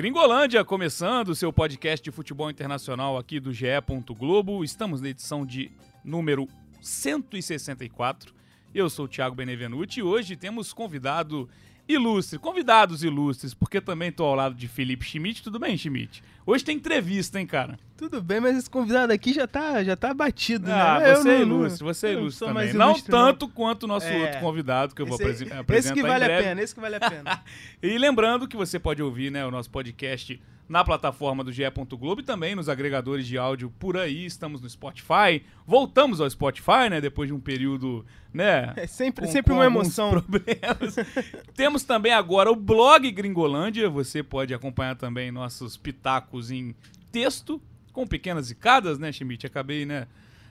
Gringolândia começando seu podcast de futebol internacional aqui do GE. Globo. Estamos na edição de número 164. Eu sou o Thiago Benevenuti e hoje temos convidado ilustre, convidados ilustres, porque também estou ao lado de Felipe Schmidt. Tudo bem, Schmidt? Hoje tem entrevista, hein, cara? Tudo bem, mas esse convidado aqui já tá, já tá batido, ah, né? você é ilustre, você é ilustre também. Não tanto não. quanto o nosso é, outro convidado que eu vou esse, apresentar Esse que vale a pena, esse que vale a pena. e lembrando que você pode ouvir né, o nosso podcast na plataforma do GE. Globo e também nos agregadores de áudio por aí. Estamos no Spotify. Voltamos ao Spotify, né? Depois de um período, né? É sempre, com, sempre com uma emoção. Problemas. Temos também agora o blog Gringolândia. Você pode acompanhar também nossos pitacos em texto, com pequenas zicadas, né, Schmidt? Acabei, né?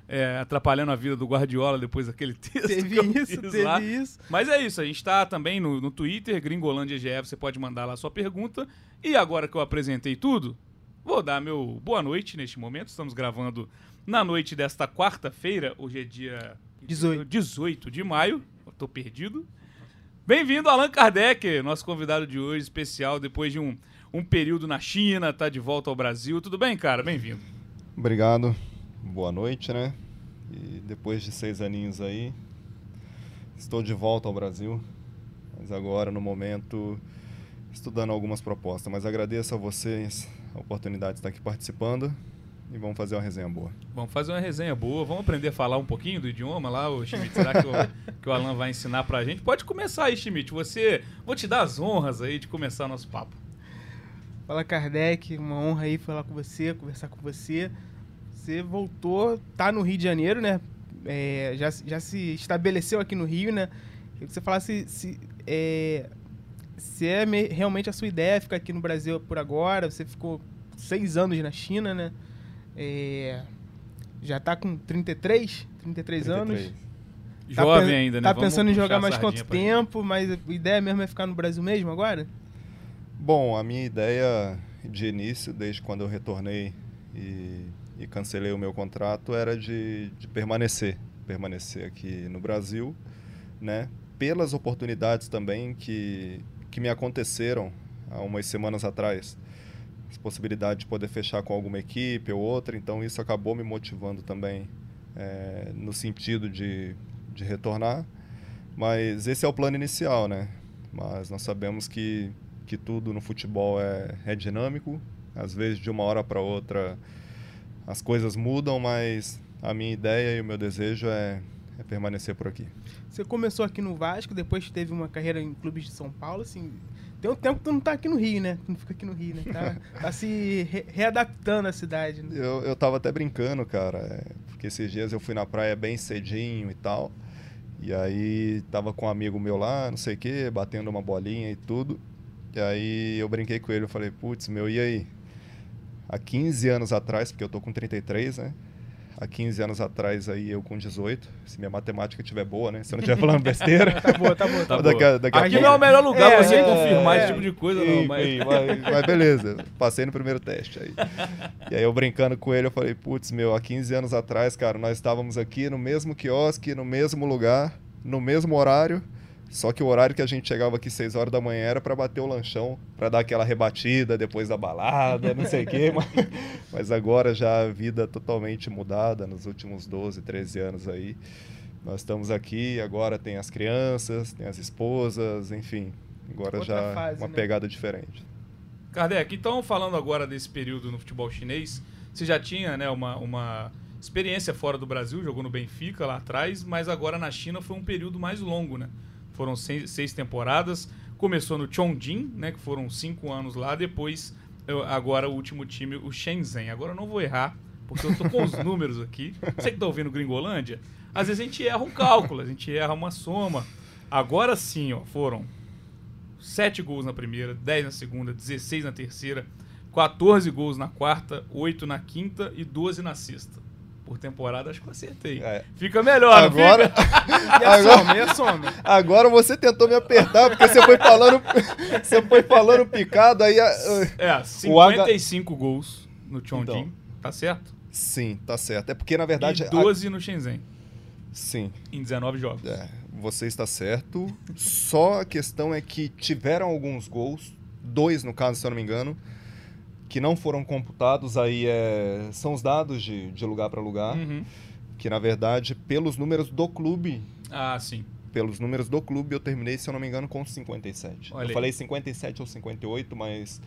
É, atrapalhando a vida do Guardiola depois daquele texto. Teve isso, teve lá. isso. Mas é isso, a gente está também no, no Twitter, Gringolândia GF, você pode mandar lá a sua pergunta. E agora que eu apresentei tudo, vou dar meu boa noite neste momento. Estamos gravando na noite desta quarta-feira, hoje é dia 18, 18 de maio, tô perdido. Bem-vindo, Allan Kardec, nosso convidado de hoje, especial, depois de um, um período na China, tá de volta ao Brasil. Tudo bem, cara? Bem-vindo. Obrigado boa noite, né? E depois de seis aninhos aí, estou de volta ao Brasil, mas agora no momento estudando algumas propostas. Mas agradeço a vocês a oportunidade de estar aqui participando e vamos fazer uma resenha boa. Vamos fazer uma resenha boa, vamos aprender a falar um pouquinho do idioma lá, o Schmidt, será que o, que o Alan vai ensinar pra gente? Pode começar aí, Schmidt, você, vou te dar as honras aí de começar nosso papo. Fala Kardec, uma honra aí falar com você, conversar com você. Você voltou, tá no Rio de Janeiro, né? É, já, já se estabeleceu aqui no Rio, né? Eu você falasse se, é, se é me, realmente a sua ideia ficar aqui no Brasil por agora. Você ficou seis anos na China, né? É, já tá com 33, 33, 33. anos. Tá Jovem ainda, né? Tá Vamos pensando em jogar mais quanto tempo, mas a ideia mesmo é ficar no Brasil mesmo agora? Bom, a minha ideia de início, desde quando eu retornei e e cancelei o meu contrato era de, de permanecer, permanecer aqui no Brasil, né? Pelas oportunidades também que, que me aconteceram há umas semanas atrás. As possibilidades de poder fechar com alguma equipe ou outra, então isso acabou me motivando também é, no sentido de, de retornar. Mas esse é o plano inicial, né? Mas nós sabemos que, que tudo no futebol é, é dinâmico, às vezes de uma hora para outra as coisas mudam, mas a minha ideia e o meu desejo é, é permanecer por aqui. Você começou aqui no Vasco, depois teve uma carreira em clubes de São Paulo, assim, tem um tempo que tu não tá aqui no Rio, né? Tu não fica aqui no Rio, né? Tá, tá se re readaptando à cidade. Né? Eu, eu tava até brincando, cara, é, porque esses dias eu fui na praia bem cedinho e tal, e aí tava com um amigo meu lá, não sei o quê, batendo uma bolinha e tudo, e aí eu brinquei com ele, eu falei, putz, meu, e aí? Há 15 anos atrás, porque eu tô com 33, né? Há 15 anos atrás aí eu com 18, se minha matemática estiver boa, né? Se eu não estiver falando besteira. tá boa, tá boa. Tá daqui. Daqui Aqui não é o melhor lugar é, você é, confirmar é, esse tipo de coisa, não. Mas... mas... mas, beleza, passei no primeiro teste aí. E aí eu brincando com ele, eu falei, putz, meu, há 15 anos atrás, cara, nós estávamos aqui no mesmo quiosque, no mesmo lugar, no mesmo horário, só que o horário que a gente chegava aqui 6 horas da manhã era para bater o lanchão, para dar aquela rebatida depois da balada, não sei o quê. Mas, mas, agora já a vida totalmente mudada nos últimos 12, 13 anos aí. Nós estamos aqui, agora tem as crianças, tem as esposas, enfim. Agora Outra já fase, uma né? pegada diferente. Kardec, então falando agora desse período no futebol chinês, você já tinha né, uma, uma experiência fora do Brasil, jogou no Benfica lá atrás, mas agora na China foi um período mais longo, né? Foram seis, seis temporadas. Começou no Chongqing, né, que foram cinco anos lá. Depois, eu, agora o último time, o Shenzhen. Agora eu não vou errar, porque eu tô com os números aqui. Você que tá ouvindo Gringolândia, às vezes a gente erra um cálculo, a gente erra uma soma. Agora sim, ó, foram 7 gols na primeira, 10 na segunda, 16 na terceira, 14 gols na quarta, 8 na quinta e 12 na sexta por temporada, acho que eu acertei. É. Fica melhor, agora, e a agora, soma, e a soma? Agora você tentou me apertar, porque você foi falando, você foi falando picado, aí... É, 55 H... gols no Chongqing, então, tá certo? Sim, tá certo. É porque, na verdade... E 12 a... no Shenzhen. Sim. Em 19 jogos. É, você está certo. Só a questão é que tiveram alguns gols, dois no caso, se eu não me engano, que não foram computados aí é, são os dados de, de lugar para lugar, Uhum. que na verdade, pelos números do clube, Ah, sim. pelos números do clube, eu terminei, se eu não me engano, com 57. Olha eu aí. falei 57 ou 58, mas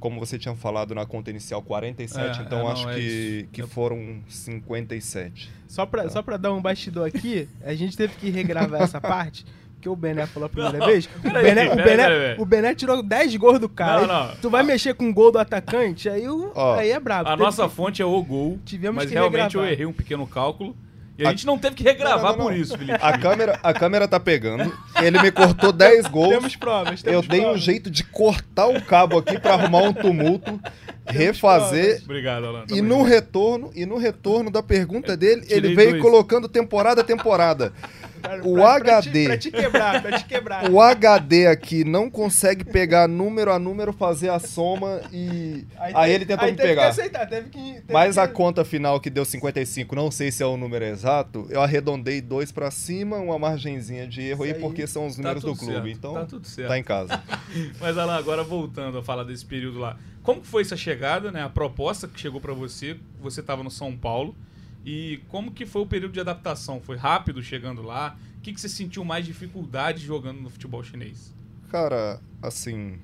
como você tinha falado na conta inicial 47, É, então é, não, acho é que, que Eu- foram 57. Só pra, Tá. só pra dar um bastidor aqui, a gente teve que regravar essa parte, porque o Bené falou a primeira Não, vez. O Bené, o, peraí, Bené, o Bené tirou 10 gols do cara. Não, aí não. Tu vai mexer com o gol do atacante, aí, o, Ó, aí é brabo. A Teve nossa que- fonte é o gol, Tivemos mas que realmente eu regravar. errei um pequeno cálculo. E a, A- gente não teve que regravar Não, não, não, por não. isso, Felipe. A câmera, a câmera tá pegando, ele me cortou 10 gols. Temos provas, temos Eu dei um jeito de cortar o cabo aqui pra arrumar um tumulto, refazer Obrigado, Alan. e no retorno, e no retorno da pergunta dele, tirei ele veio dois. colocando temporada a temporada. O pra- pra HD. te- Pra te quebrar, pra te quebrar. O HD aqui não consegue pegar número a número, fazer a soma e aí, teve- ele tentou aí me teve pegar. Que aceitar, teve que, teve Mas que... a conta final que deu 55, não sei se é o número exato, eu arredondei dois pra cima, uma margenzinha de erro aí, aí. porque são os Tá números do tudo clube. certo, Então, Tá tudo certo. tá em casa. Mas Alan, agora voltando a falar desse período lá. Como foi essa chegada, né? A proposta que chegou pra você, você estava no São Paulo. E como que foi o período de adaptação? Foi rápido chegando lá? O que, que você sentiu mais dificuldade jogando no futebol chinês? Cara, assim,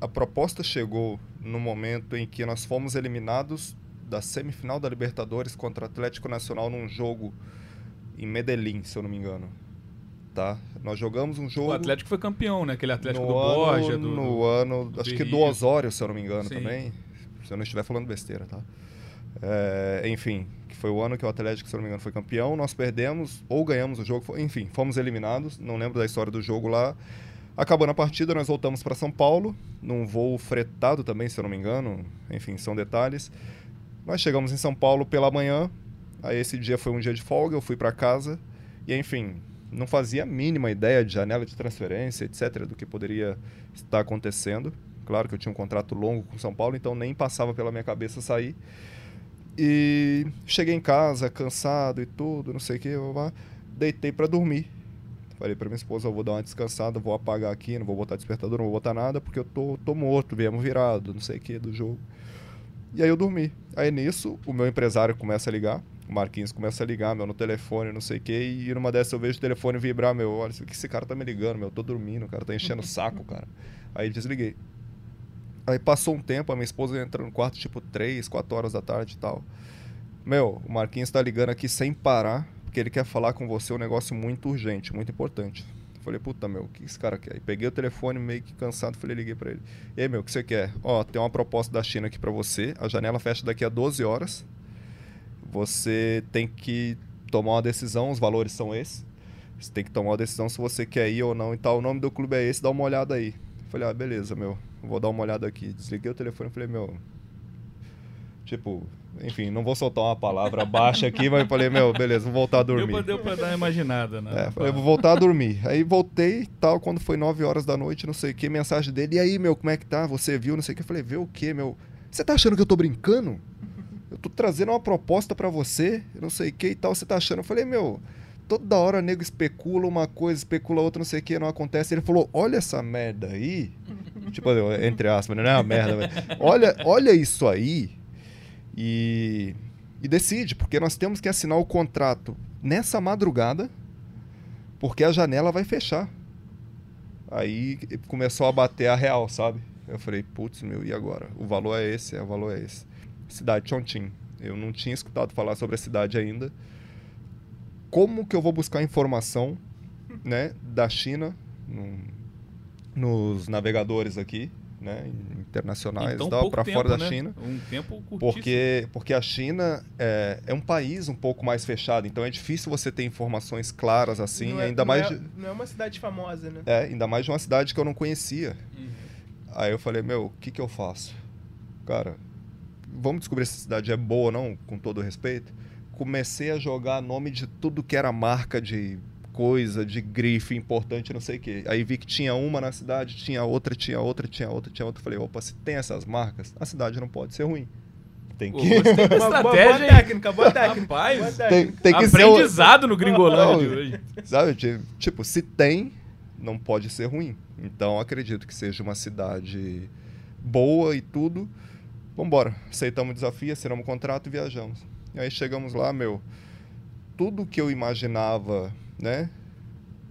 a proposta chegou no momento em que nós fomos eliminados da semifinal da Libertadores contra o Atlético Nacional num jogo em Medellín, se eu não me engano. Tá? Nós jogamos um jogo O Atlético foi campeão, né? Aquele Atlético do ano, Borja, do, no ano, do acho que do. Osório, se eu não me engano Sim. também. Se eu não estiver falando besteira, tá? É, enfim, foi o ano que o Atlético, se não me engano, foi campeão. Nós perdemos ou ganhamos o jogo, enfim, fomos eliminados. Não lembro da história do jogo lá. Acabando a partida, nós voltamos para São Paulo, num voo fretado também, se eu não me engano. Enfim, são detalhes. Nós chegamos em São Paulo pela manhã. Aí esse dia foi um dia de folga, eu fui para casa. E enfim, não fazia a mínima ideia de janela de transferência, etc., do que poderia estar acontecendo. Claro que eu tinha um contrato longo com São Paulo, então nem passava pela minha cabeça sair. E cheguei em casa, cansado e tudo, não sei o que, deitei para dormir. Falei para minha esposa, eu vou dar uma descansada, vou apagar aqui, não vou botar despertador, não vou botar nada, porque eu tô, tô morto, viemos virado, não sei o que, do jogo. E aí eu dormi. Aí nisso, o meu empresário começa a ligar, o Marquinhos começa a ligar, meu, no telefone, não sei o que, e numa dessas eu vejo o telefone vibrar, meu, olha, o que esse cara tá me ligando, meu, eu tô dormindo, o cara tá enchendo o saco, cara. Aí desliguei. Aí passou um tempo, a minha esposa entra no quarto tipo 3, 4 horas da tarde e tal. Meu, o Marquinhos tá ligando aqui sem parar, porque ele quer falar com você um negócio muito urgente, muito importante. Falei, puta, meu, o que esse cara quer? Aí peguei o telefone meio que cansado, falei, liguei pra ele. E aí, meu, o que você quer? Ó, tem uma proposta da China aqui pra você, a janela fecha daqui a 12 horas. Você tem que tomar uma decisão, os valores são esses. Você tem que tomar uma decisão se você quer ir ou não e tal. O nome do clube é esse, dá uma olhada aí. Falei, ah, beleza, meu, vou dar uma olhada aqui. Desliguei o telefone e falei, meu. Tipo, enfim, não vou soltar uma palavra baixa aqui, mas falei, meu, beleza, vou voltar a Deu dormir. pra, deu pra dar uma imaginada, né? É, falei, vou voltar a dormir. Aí voltei e tal, quando foi 9 horas da noite, não sei o que, mensagem dele. E aí, meu, como é que tá? Você viu, não sei o que. Eu falei, vê o quê, meu? Você tá achando que eu tô brincando? Eu tô trazendo uma proposta pra você, não sei o que e tal. Você tá achando? Eu falei, meu, toda hora nego especula uma coisa, especula outra, não sei o que, não acontece. Ele falou, olha essa merda aí. tipo, entre aspas, não é uma merda, mas olha, olha isso aí e, e decide, porque nós temos que assinar o contrato nessa madrugada, porque a janela vai fechar. Aí começou a bater a real, sabe? Eu falei, putz, meu, e agora? O valor é esse, é, o valor é esse. Cidade Chongqing. Eu não tinha escutado falar sobre a cidade ainda. Como que eu vou buscar informação, né, da China num- nos navegadores aqui, né, internacionais, Então, para fora da né? China? Um tempo curtíssimo. Porque, porque a China é, é um país um pouco mais fechado, então é difícil você ter informações claras assim, Não é- ainda não mais é, de, não é uma cidade famosa, né? é, ainda mais de uma cidade que eu não conhecia. Uhum. Aí eu falei, meu, o que que eu faço? Cara, vamos descobrir se essa cidade é boa ou não, com todo respeito. Comecei a jogar nome de tudo que era marca de coisa, de grife importante, não sei o quê. Aí vi que tinha uma na cidade, tinha outra, tinha outra, tinha outra, tinha outra. Falei, opa, se tem essas marcas, a cidade não pode ser ruim. Tem que, gostei da Boa, boa, boa estratégia, hein? técnica, boa técnica. Rapaz, boa tem, técnica. tem que ser... o- Aprendizado no Gringolândia de Não, hoje. Sabe, ti- tipo, se tem, não pode ser ruim. Então, acredito que seja uma cidade boa e tudo. vambora. Aceitamos o desafio, assinamos o contrato e viajamos. E aí chegamos lá, meu, tudo que eu imaginava, né,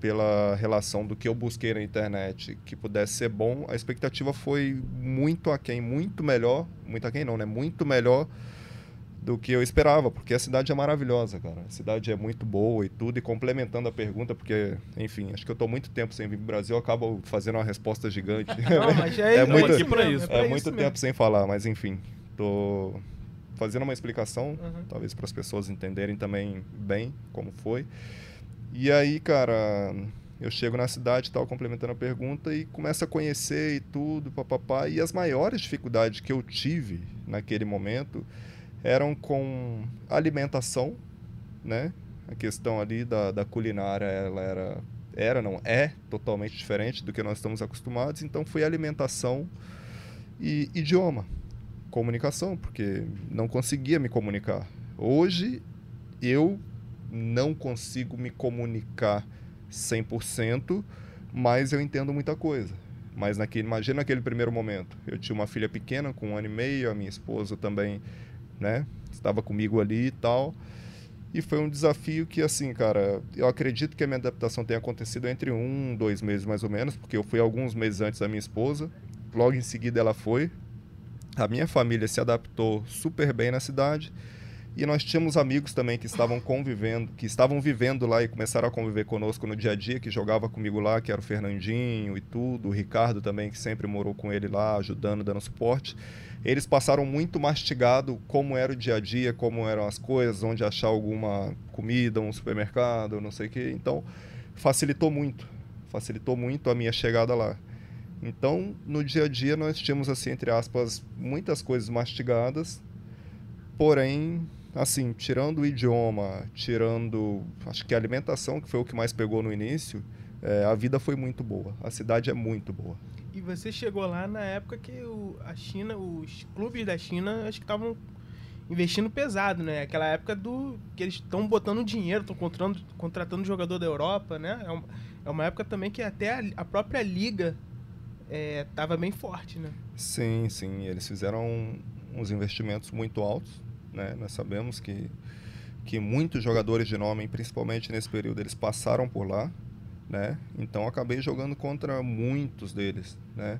pela relação do que eu busquei na internet que pudesse ser bom, a expectativa foi muito aquém, muito melhor, muito aquém não, né, muito melhor do que eu esperava, porque a cidade é maravilhosa, cara. A cidade é muito boa e tudo, e complementando a pergunta, porque, enfim, acho que eu estou muito tempo sem vir para o Brasil, eu acabo fazendo uma resposta gigante. Não, mas é, é muito, muito, é pra muito tempo mesmo. sem falar, mas enfim, tô fazendo uma explicação, Uhum. talvez para as pessoas entenderem também bem como foi. E aí, cara, eu chego na cidade, tal, complementando a pergunta e começo a conhecer e tudo, papapá. E as maiores dificuldades que eu tive naquele momento eram com alimentação, né? A questão ali da, da culinária, ela era, era, não é totalmente diferente do que nós estamos acostumados. Então, foi alimentação e idioma, comunicação, porque não conseguia me comunicar. Hoje, eu não consigo me comunicar 100%, mas eu entendo muita coisa. Mas naquele, imagina naquele primeiro momento. Eu tinha uma filha pequena com um ano e meio, a minha esposa também, né, estava comigo ali e tal. E foi um desafio que, assim, cara, eu acredito que a minha adaptação tenha acontecido entre um, dois meses mais ou menos, porque eu fui alguns meses antes da minha esposa. Logo em seguida ela foi. A minha família se adaptou super bem na cidade. E nós tínhamos amigos também que estavam convivendo, que estavam vivendo lá e começaram a conviver conosco no dia a dia, que jogava comigo lá, que era o Fernandinho e tudo, o Ricardo também, que sempre morou com ele lá, ajudando, dando suporte. Eles passaram muito mastigado como era o dia a dia, como eram as coisas, onde achar alguma comida, um supermercado, não sei o quê. Então, facilitou muito, facilitou muito a minha chegada lá. Então, no dia a dia, nós tínhamos, assim, entre aspas, muitas coisas mastigadas, porém, assim, tirando o idioma, tirando, acho que a alimentação, que foi o que mais pegou no início, é, a vida foi muito boa. A cidade é muito boa. E você chegou lá na época que o, a China, os clubes da China, acho que estavam investindo pesado, né? Aquela época do que eles estão botando dinheiro, estão contratando, contratando jogador da Europa, né? É uma, é uma época também que até a, a própria liga estava bem forte, né? Sim, sim. Eles fizeram uns investimentos muito altos, né? Nós sabemos que, que muitos jogadores de nome, principalmente nesse período, eles passaram por lá, né? Então acabei jogando contra muitos deles, né?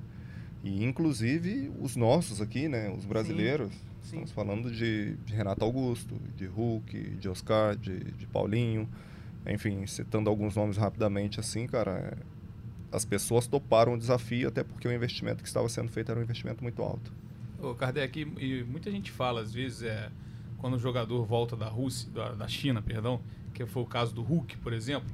E inclusive os nossos aqui, né? Os brasileiros. Sim. Estamos falando de, de Renato Augusto, de Hulk, de Oscar, de, de Paulinho. Enfim, citando alguns nomes rapidamente assim, cara, é, as pessoas toparam o desafio, até porque o investimento que estava sendo feito era um investimento muito alto. Ô, Kardec, e muita gente fala, às vezes, é, quando o jogador volta da Rússia, da, China, perdão, que foi o caso do Hulk, por exemplo,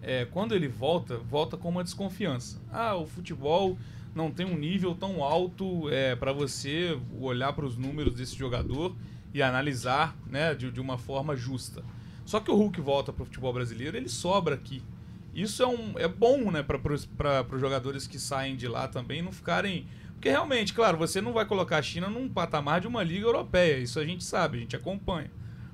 é, quando ele volta, volta com uma desconfiança. Ah, o futebol não tem um nível tão alto é, para você olhar para os números desse jogador e analisar né, de, de uma forma justa. Só que o Hulk volta para o futebol brasileiro, ele sobra aqui. Isso é, um, é bom né, para os jogadores que saem de lá também não ficarem. Porque realmente, claro, você não vai colocar a China num patamar de uma liga europeia, isso a gente sabe, a gente acompanha.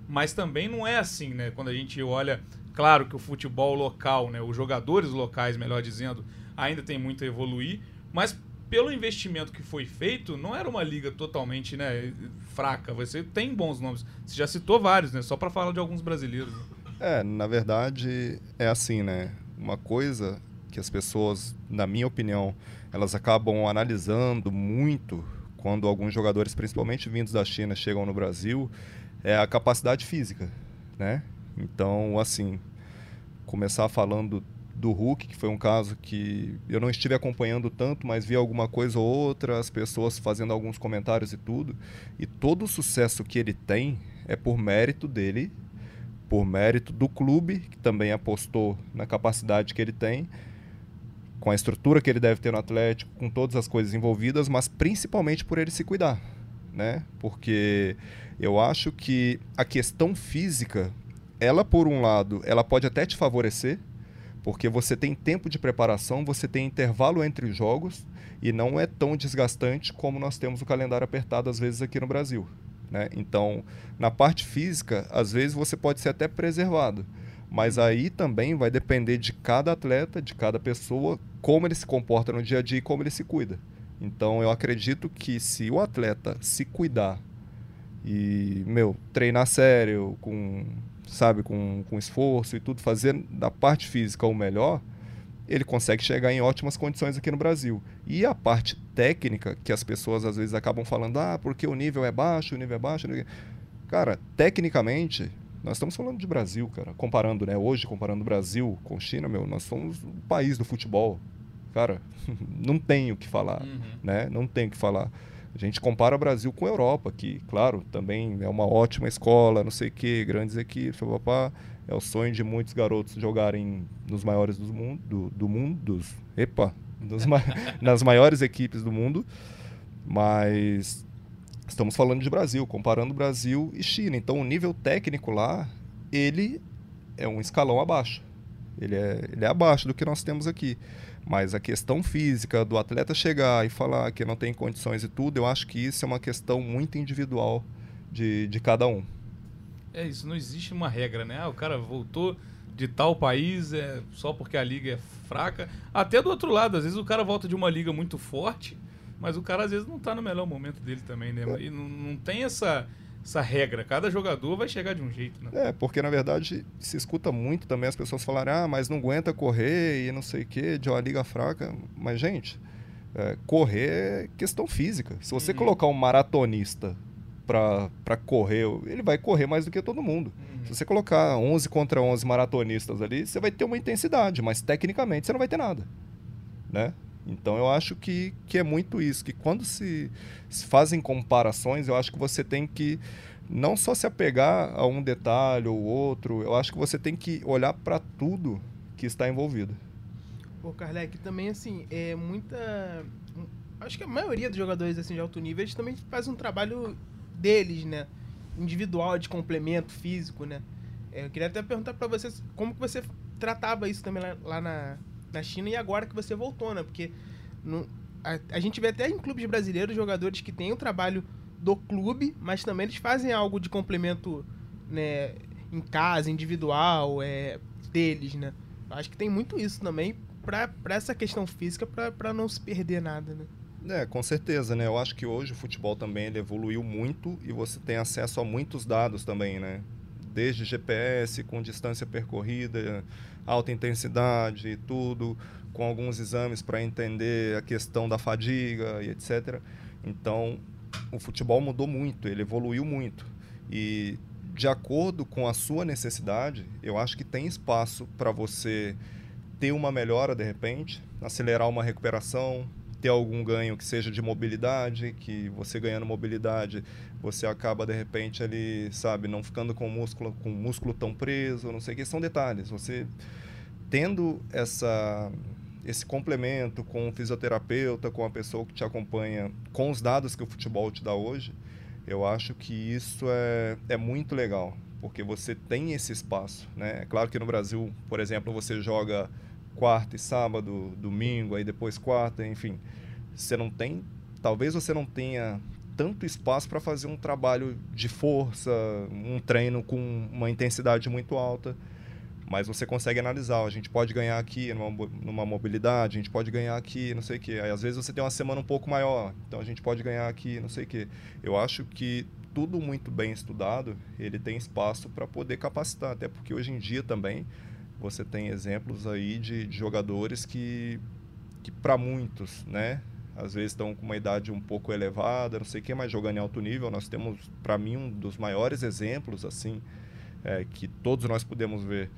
Mas também não é assim, né? Quando a gente olha, claro que o futebol local, né, os jogadores locais, melhor dizendo, ainda tem muito a evoluir, mas pelo investimento que foi feito, não era uma liga totalmente né, fraca. Você tem bons nomes. Você já citou vários, né? Só para falar de alguns brasileiros. né? É, na verdade, é assim, né? Uma coisa que as pessoas, na minha opinião, elas acabam analisando muito quando alguns jogadores, principalmente vindos da China, chegam no Brasil, é a capacidade física, né? Então, assim, começar falando do Hulk, que foi um caso que eu não estive acompanhando tanto, mas vi alguma coisa ou outra, as pessoas fazendo alguns comentários e tudo. E todo o sucesso que ele tem é por mérito dele, por mérito do clube, que também apostou na capacidade que ele tem, com a estrutura que ele deve ter no Atlético, com todas as coisas envolvidas, mas principalmente por ele se cuidar, né? Porque eu acho que a questão física, ela por um lado, ela pode até te favorecer, porque você tem tempo de preparação, você tem intervalo entre os jogos e não é tão desgastante como nós temos o calendário apertado às vezes aqui no Brasil. Né? Então, na parte física, às vezes você pode ser até preservado, mas aí também vai depender de cada atleta, de cada pessoa, como ele se comporta no dia a dia e como ele se cuida. Então eu acredito que se o atleta se cuidar e, meu, treinar sério, com, sabe, com, com esforço e tudo, fazer da parte física o melhor, ele consegue chegar em ótimas condições aqui no Brasil. E a parte técnica, que as pessoas às vezes acabam falando, ah, porque o nível é baixo, o nível é baixo. Cara, tecnicamente, nós estamos falando de Brasil, cara. Comparando, né? Hoje, comparando o Brasil com China, meu, nós somos o país do futebol. Cara, não tem o que falar, uhum. né? Não tem o que falar. A gente compara o Brasil com a Europa, que, claro, também é uma ótima escola, não sei o quê, grandes equipes, papá. É o sonho de muitos garotos jogarem nos maiores do mundo, do, do mundo, dos, epa, dos, nas maiores equipes do mundo. Mas estamos falando de Brasil, comparando Brasil e China. Então, o nível técnico lá, ele é um escalão abaixo. Ele é, ele é abaixo do que nós temos aqui. Mas a questão física do atleta chegar e falar que não tem condições e tudo, eu acho que isso é uma questão muito individual de, de cada um. É isso, não existe uma regra, né? Ah, o cara voltou de tal país é só porque a liga é fraca. Até do outro lado, às vezes o cara volta de uma liga muito forte, mas o cara às vezes não está no melhor momento dele também, né? E não, não tem essa essa regra. Cada jogador vai chegar de um jeito, né? É, porque na verdade se escuta muito também as pessoas falarem, ah, mas não aguenta correr e não sei o quê, de uma liga fraca. Mas, gente, é, correr é questão física. Se você uhum. colocar um maratonista para correr, ele vai correr mais do que todo mundo. Uhum. Se você colocar 11 contra 11 maratonistas ali, você vai ter uma intensidade, mas tecnicamente você não vai ter nada, né? Então eu acho que, que é muito isso, que quando se, se fazem comparações, eu acho que você tem que não só se apegar a um detalhe ou outro, eu acho que você tem que olhar para tudo que está envolvido. Pô, Carlec, também assim, é muita. Acho que a maioria dos jogadores assim, de alto nível, eles também fazem um trabalho deles, né? Individual, de complemento físico, né? É, eu queria até perguntar para você como que você tratava isso também lá, lá na, na China e agora que você voltou, né? Porque no, a, a, gente vê até em clubes brasileiros jogadores que têm o trabalho do clube, mas também eles fazem algo de complemento, né? Em casa, individual, é, deles, né? Acho que tem muito isso também para essa questão física, para não se perder nada, né? É, com certeza, né? Eu acho que hoje o futebol também ele evoluiu muito e você tem acesso a muitos dados também, né? Desde GPS, com distância percorrida, alta intensidade e tudo, com alguns exames para entender a questão da fadiga e etc. Então, o futebol mudou muito, ele evoluiu muito. E de acordo com a sua necessidade, eu acho que tem espaço para você ter uma melhora de repente, acelerar uma recuperação, ter algum ganho que seja de mobilidade, que você ganhando mobilidade, você acaba de repente ali, sabe, não ficando com o músculo com o músculo tão preso, não sei o que, são detalhes. Você tendo essa esse complemento com o fisioterapeuta, com a pessoa que te acompanha, com os dados que o futebol te dá hoje, eu acho que isso é, é muito legal, porque você tem esse espaço. Né? É claro que no Brasil, por exemplo, você joga quarta e sábado, domingo, aí depois quarta, enfim. Você não tem, talvez você não tenha tanto espaço para fazer um trabalho de força, um treino com uma intensidade muito alta mas você consegue analisar. A gente pode ganhar aqui numa, numa mobilidade, a gente pode ganhar aqui, não sei o quê. Aí, às vezes você tem uma semana um pouco maior, então a gente pode ganhar aqui, não sei o quê. Eu acho que tudo muito bem estudado, ele tem espaço para poder capacitar, até porque hoje em dia também você tem exemplos aí de, de jogadores que, que para muitos, né, às vezes estão com uma idade um pouco elevada, não sei o quê, mas jogando em alto nível. Nós temos, para mim, um dos maiores exemplos, assim, é, que todos nós podemos ver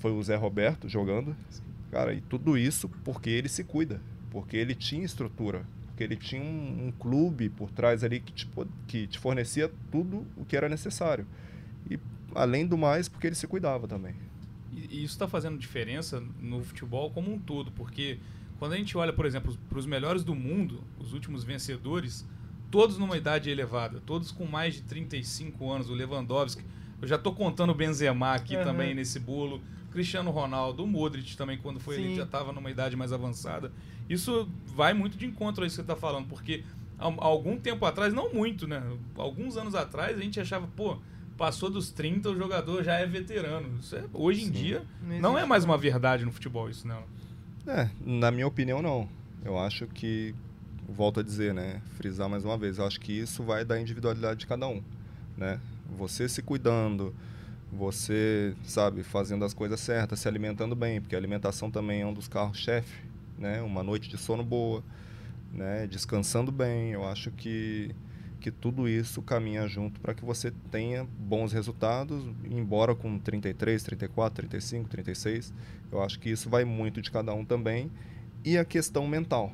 foi o Zé Roberto jogando. Cara, e tudo isso porque ele se cuida, porque ele tinha estrutura, porque ele tinha um, um clube por trás ali que te, que te fornecia tudo o que era necessário. E além do mais, porque ele se cuidava também. E isso está fazendo diferença no futebol como um todo, porque quando a gente olha, por exemplo, para os melhores do mundo, os últimos vencedores, todos numa idade elevada, todos com mais de 35 anos, o Lewandowski, eu já estou contando o Benzema aqui uhum. também nesse bolo. Cristiano Ronaldo, o Modric também, quando foi Sim. ele já estava numa idade mais avançada. Isso vai muito de encontro a isso que você está falando, porque há algum tempo atrás, não muito, né? Alguns anos atrás, a gente achava, pô, passou dos 30, o jogador já é veterano. Isso é, hoje em Sim. dia, não, não é mais uma verdade no futebol isso, não. É, na minha opinião, não. Eu acho que volto a dizer, né? Frisar mais uma vez, eu acho que isso vai da individualidade de cada um, né? Você se cuidando, você, sabe, fazendo as coisas certas, se alimentando bem, porque a alimentação também é um dos carros-chefe, né? Uma noite de sono boa, né? Descansando bem, eu acho que que tudo isso caminha junto para que você tenha bons resultados, embora com 33, 34, 35, 36. Eu acho que isso vai muito de cada um também. E a questão mental.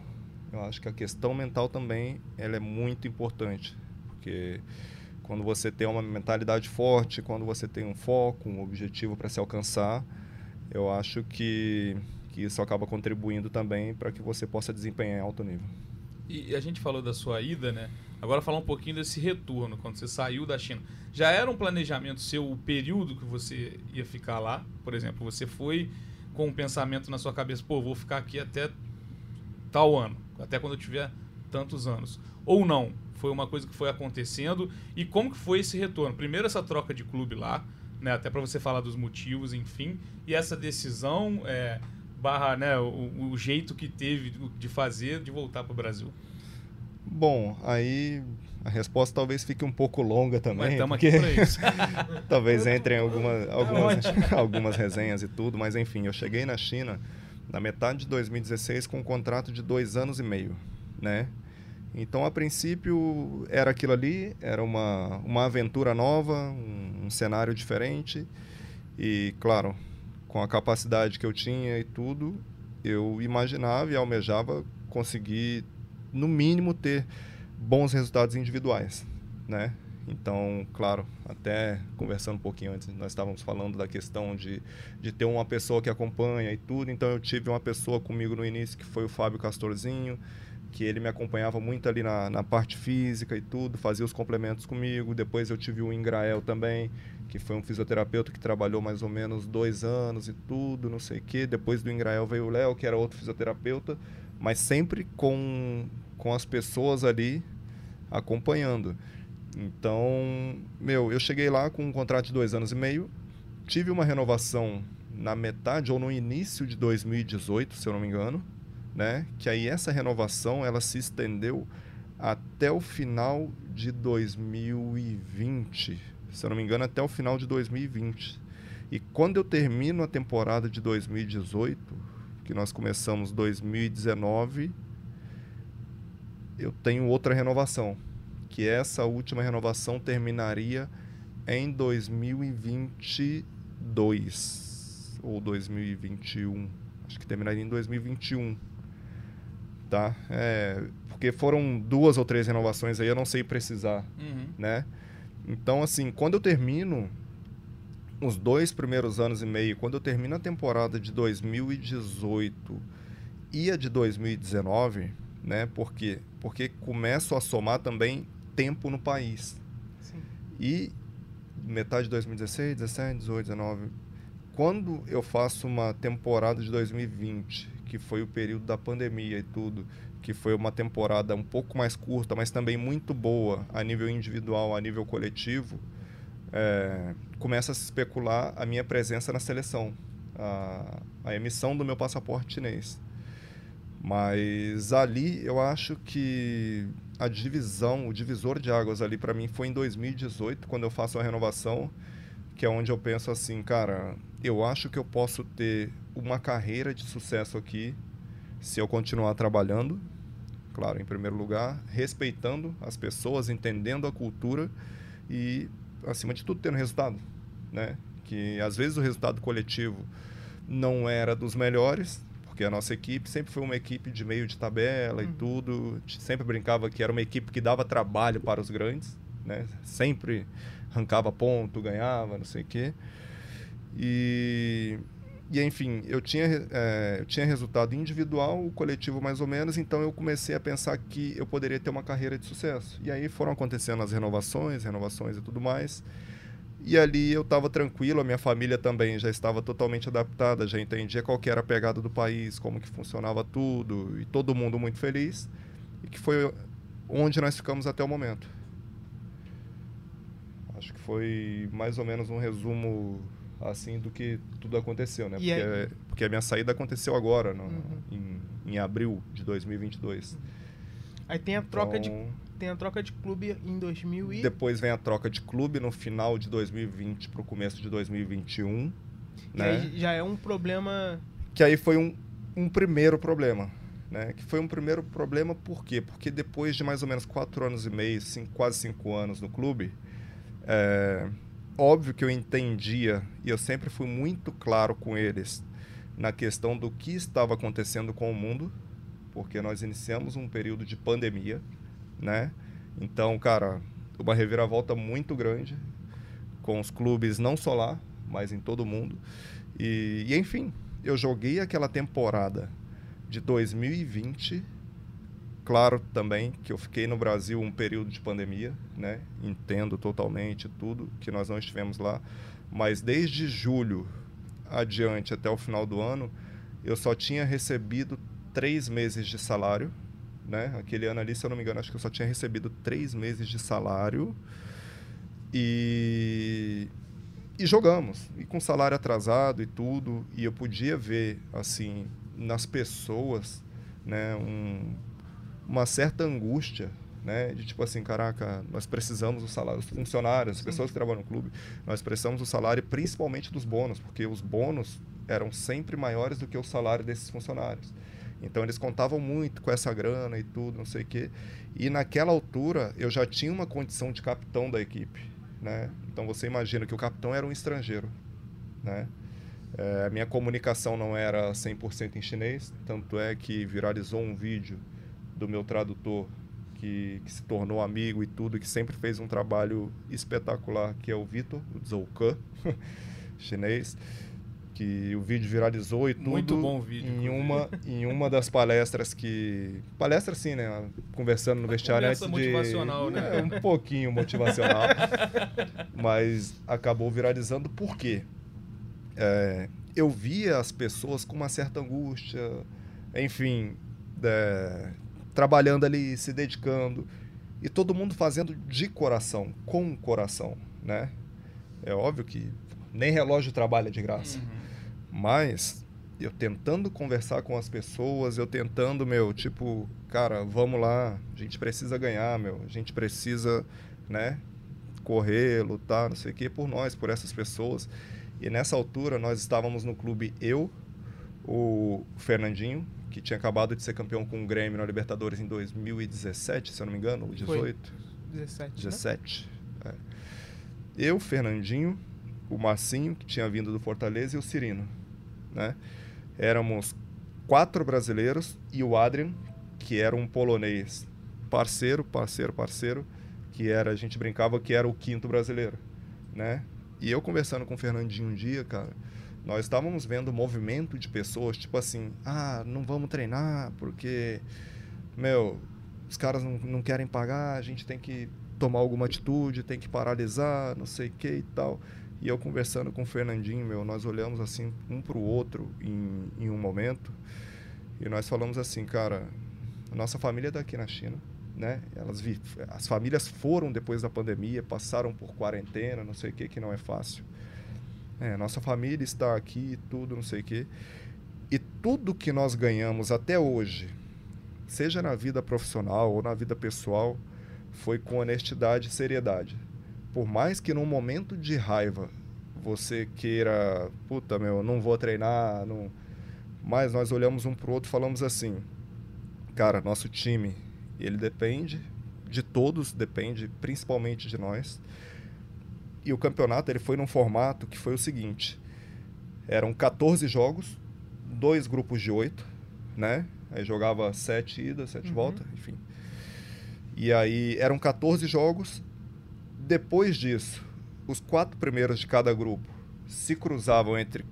Eu acho que a questão mental também ela é muito importante, porque quando você tem uma mentalidade forte, quando você tem um foco, um objetivo para se alcançar, eu acho que, que isso acaba contribuindo também para que você possa desempenhar em alto nível. E a gente falou da sua ida, né? Agora falar um pouquinho desse retorno, quando você saiu da China. Já era um planejamento seu o período que você ia ficar lá? Por exemplo, você foi com um pensamento na sua cabeça, pô, vou ficar aqui até tal ano, até quando eu tiver tantos anos. Ou não? Foi uma coisa que foi acontecendo. E como que foi esse retorno? Primeiro essa troca de clube lá, né? Até para você falar dos motivos, enfim. E essa decisão, é, barra, né, o, o jeito que teve de fazer de voltar para o Brasil. Bom, aí a resposta talvez fique um pouco longa também. Estamos porque... aqui para isso. talvez entrem alguma, algumas, algumas resenhas e tudo, mas enfim, eu cheguei na China na metade de 2016 com um contrato de dois anos e meio, né? Então, a princípio, era aquilo ali, era uma, uma aventura nova, um, um cenário diferente. E, claro, com a capacidade que eu tinha e tudo, eu imaginava e almejava conseguir no mínimo, ter bons resultados individuais, né? Então, claro, até conversando um pouquinho antes, nós estávamos falando da questão de, de ter uma pessoa que acompanha e tudo. Então, eu tive uma pessoa comigo no início, que foi o Fábio Castorzinho, que ele me acompanhava muito ali na, na parte física e tudo, fazia os complementos comigo. Depois, eu tive o Ingrael também, que foi um fisioterapeuta que trabalhou mais ou menos dois anos e tudo, não sei o quê. Depois do Ingrael veio o Léo, que era outro fisioterapeuta, mas sempre com com as pessoas ali acompanhando. Então, meu, eu cheguei lá com um contrato de dois anos e meio, tive uma renovação na metade ou no início de 2018, se eu não me engano, né? Que aí essa renovação ela se estendeu até o final de 2020, se eu não me engano, até o final de 2020. E quando eu termino a temporada de 2018, que nós começamos 2019 eu tenho outra renovação, que essa última renovação terminaria em 2022 ou 2021. Acho que terminaria em 2021. Tá? É, porque foram duas ou três renovações aí, eu não sei precisar, uhum. né? Então, assim, quando eu termino os dois primeiros anos e meio, quando eu termino a temporada de 2018 e a de 2019, né? Porque porque começo a somar também tempo no país. Sim. E metade de 2016, 17, 18, 19, quando eu faço uma temporada de 2020, que foi o período da pandemia e tudo, que foi uma temporada um pouco mais curta, mas também muito boa a nível individual, a nível coletivo, é, começa a se especular a minha presença na seleção, a, a emissão do meu passaporte chinês. Mas ali eu acho que a divisão, o divisor de águas ali para mim foi em 2018, quando eu faço a renovação, que é onde eu penso assim, cara, eu acho que eu posso ter uma carreira de sucesso aqui se eu continuar trabalhando, claro, em primeiro lugar, respeitando as pessoas, entendendo a cultura e acima de tudo tendo resultado, né? Que às vezes o resultado coletivo não era dos melhores, porque a nossa equipe sempre foi uma equipe de meio de tabela e uhum. tudo. Sempre brincava que era uma equipe que dava trabalho para os grandes, né? Sempre arrancava ponto, ganhava, não sei o quê. E, e enfim, eu tinha, é, eu tinha resultado individual, o coletivo mais ou menos, então eu comecei a pensar que eu poderia ter uma carreira de sucesso. E aí foram acontecendo as renovações, renovações e tudo mais. E ali eu estava tranquilo, a minha família também já estava totalmente adaptada, já entendia qual era a pegada do país, como que funcionava tudo, e todo mundo muito feliz. E que foi onde nós ficamos até o momento. Acho que foi mais ou menos um resumo assim do que tudo aconteceu, né? Porque, porque, a minha saída aconteceu agora, no, uhum. em, em abril de 2022. Aí tem a troca então, de tem a troca de clube em 2000 e depois vem a troca de clube no final de 2020 para o começo de 2021, que né? já é um problema que aí foi um, um primeiro problema, né? Que foi um primeiro problema por quê? Porque depois de mais ou menos quatro anos e meio, cinco, quase cinco anos no clube, é, óbvio que eu entendia e eu sempre fui muito claro com eles na questão do que estava acontecendo com o mundo, porque nós iniciamos um período de pandemia, né? Então, cara, uma reviravolta muito grande com os clubes não só lá, mas em todo o mundo. E, e enfim, eu joguei aquela temporada de 2020 Claro também que eu fiquei no Brasil um período de pandemia, né? Entendo totalmente tudo que nós não estivemos lá, mas desde julho adiante até o final do ano, eu só tinha recebido três meses de salário, né? Aquele ano ali, se eu não me engano, acho que eu só tinha recebido três meses de salário e e jogamos e com salário atrasado e tudo e eu podia ver assim nas pessoas, né? Um uma certa angústia, né? De tipo assim, caraca, nós precisamos do salário, os funcionários, as pessoas que trabalham no clube, nós precisamos do salário, principalmente dos bônus, porque os bônus eram sempre maiores do que o salário desses funcionários. Então eles contavam muito com essa grana e tudo, não sei o quê. E naquela altura eu já tinha uma condição de capitão da equipe, né? Então você imagina que o capitão era um estrangeiro, né? É, a minha comunicação não era 100% em chinês, tanto é que viralizou um vídeo do meu tradutor, que, que, se tornou amigo e tudo, que sempre fez um trabalho espetacular, que é o Vitor, o Zhouke, chinês, que o vídeo viralizou e tudo. Muito bom vídeo. Em uma, em uma das palestras que... Palestra assim, né? Conversando no vestiário antes motivacional, de... né? É, um pouquinho motivacional. mas acabou viralizando por quê? É, eu via as pessoas com uma certa angústia, enfim, é, trabalhando ali, se dedicando. E todo mundo fazendo de coração, com o coração, né? É óbvio que nem relógio trabalha de graça. Uhum. Mas eu tentando conversar com as pessoas, eu tentando, meu, tipo, cara, vamos lá, a gente precisa ganhar, meu, a gente precisa, né, correr, lutar, não sei o quê, por nós, por essas pessoas. E nessa altura nós estávamos no clube eu, o Fernandinho, que tinha acabado de ser campeão com o Grêmio na Libertadores em 2017, se eu não me engano, ou 18. Foi. 17. 17. Né? É. Eu, Fernandinho, o Marcinho, que tinha vindo do Fortaleza, e o Cirino. Né? Éramos quatro brasileiros e o Adrian, que era um polonês parceiro, parceiro, parceiro, que era, a gente brincava que era o quinto brasileiro, né? E eu conversando com o Fernandinho um dia, cara, nós estávamos vendo movimento de pessoas, tipo assim, ah, não vamos treinar porque, meu, os caras não, não querem pagar, a gente tem que tomar alguma atitude, tem que paralisar, não sei o que e tal. E eu conversando com o Fernandinho, meu, nós olhamos assim um para o outro em, em um momento e nós falamos assim, cara, nossa família está aqui na China, né? Elas vi, as famílias foram depois da pandemia, passaram por quarentena, não sei o que, que não é fácil. É, nossa família está aqui, tudo, não sei o quê. E tudo que nós ganhamos até hoje, seja na vida profissional ou na vida pessoal, foi com honestidade e seriedade. Por mais que num momento de raiva você queira, puta meu, não vou treinar, não... mas nós olhamos um pro outro e falamos assim, cara, nosso time, ele depende de todos, depende principalmente de nós. E o campeonato ele foi num formato que foi o seguinte: eram 14 jogos, dois grupos de oito, né? Aí jogava sete idas, sete uhum. voltas, enfim. E aí eram 14 jogos. Depois disso, os quatro primeiros de cada grupo se cruzavam entre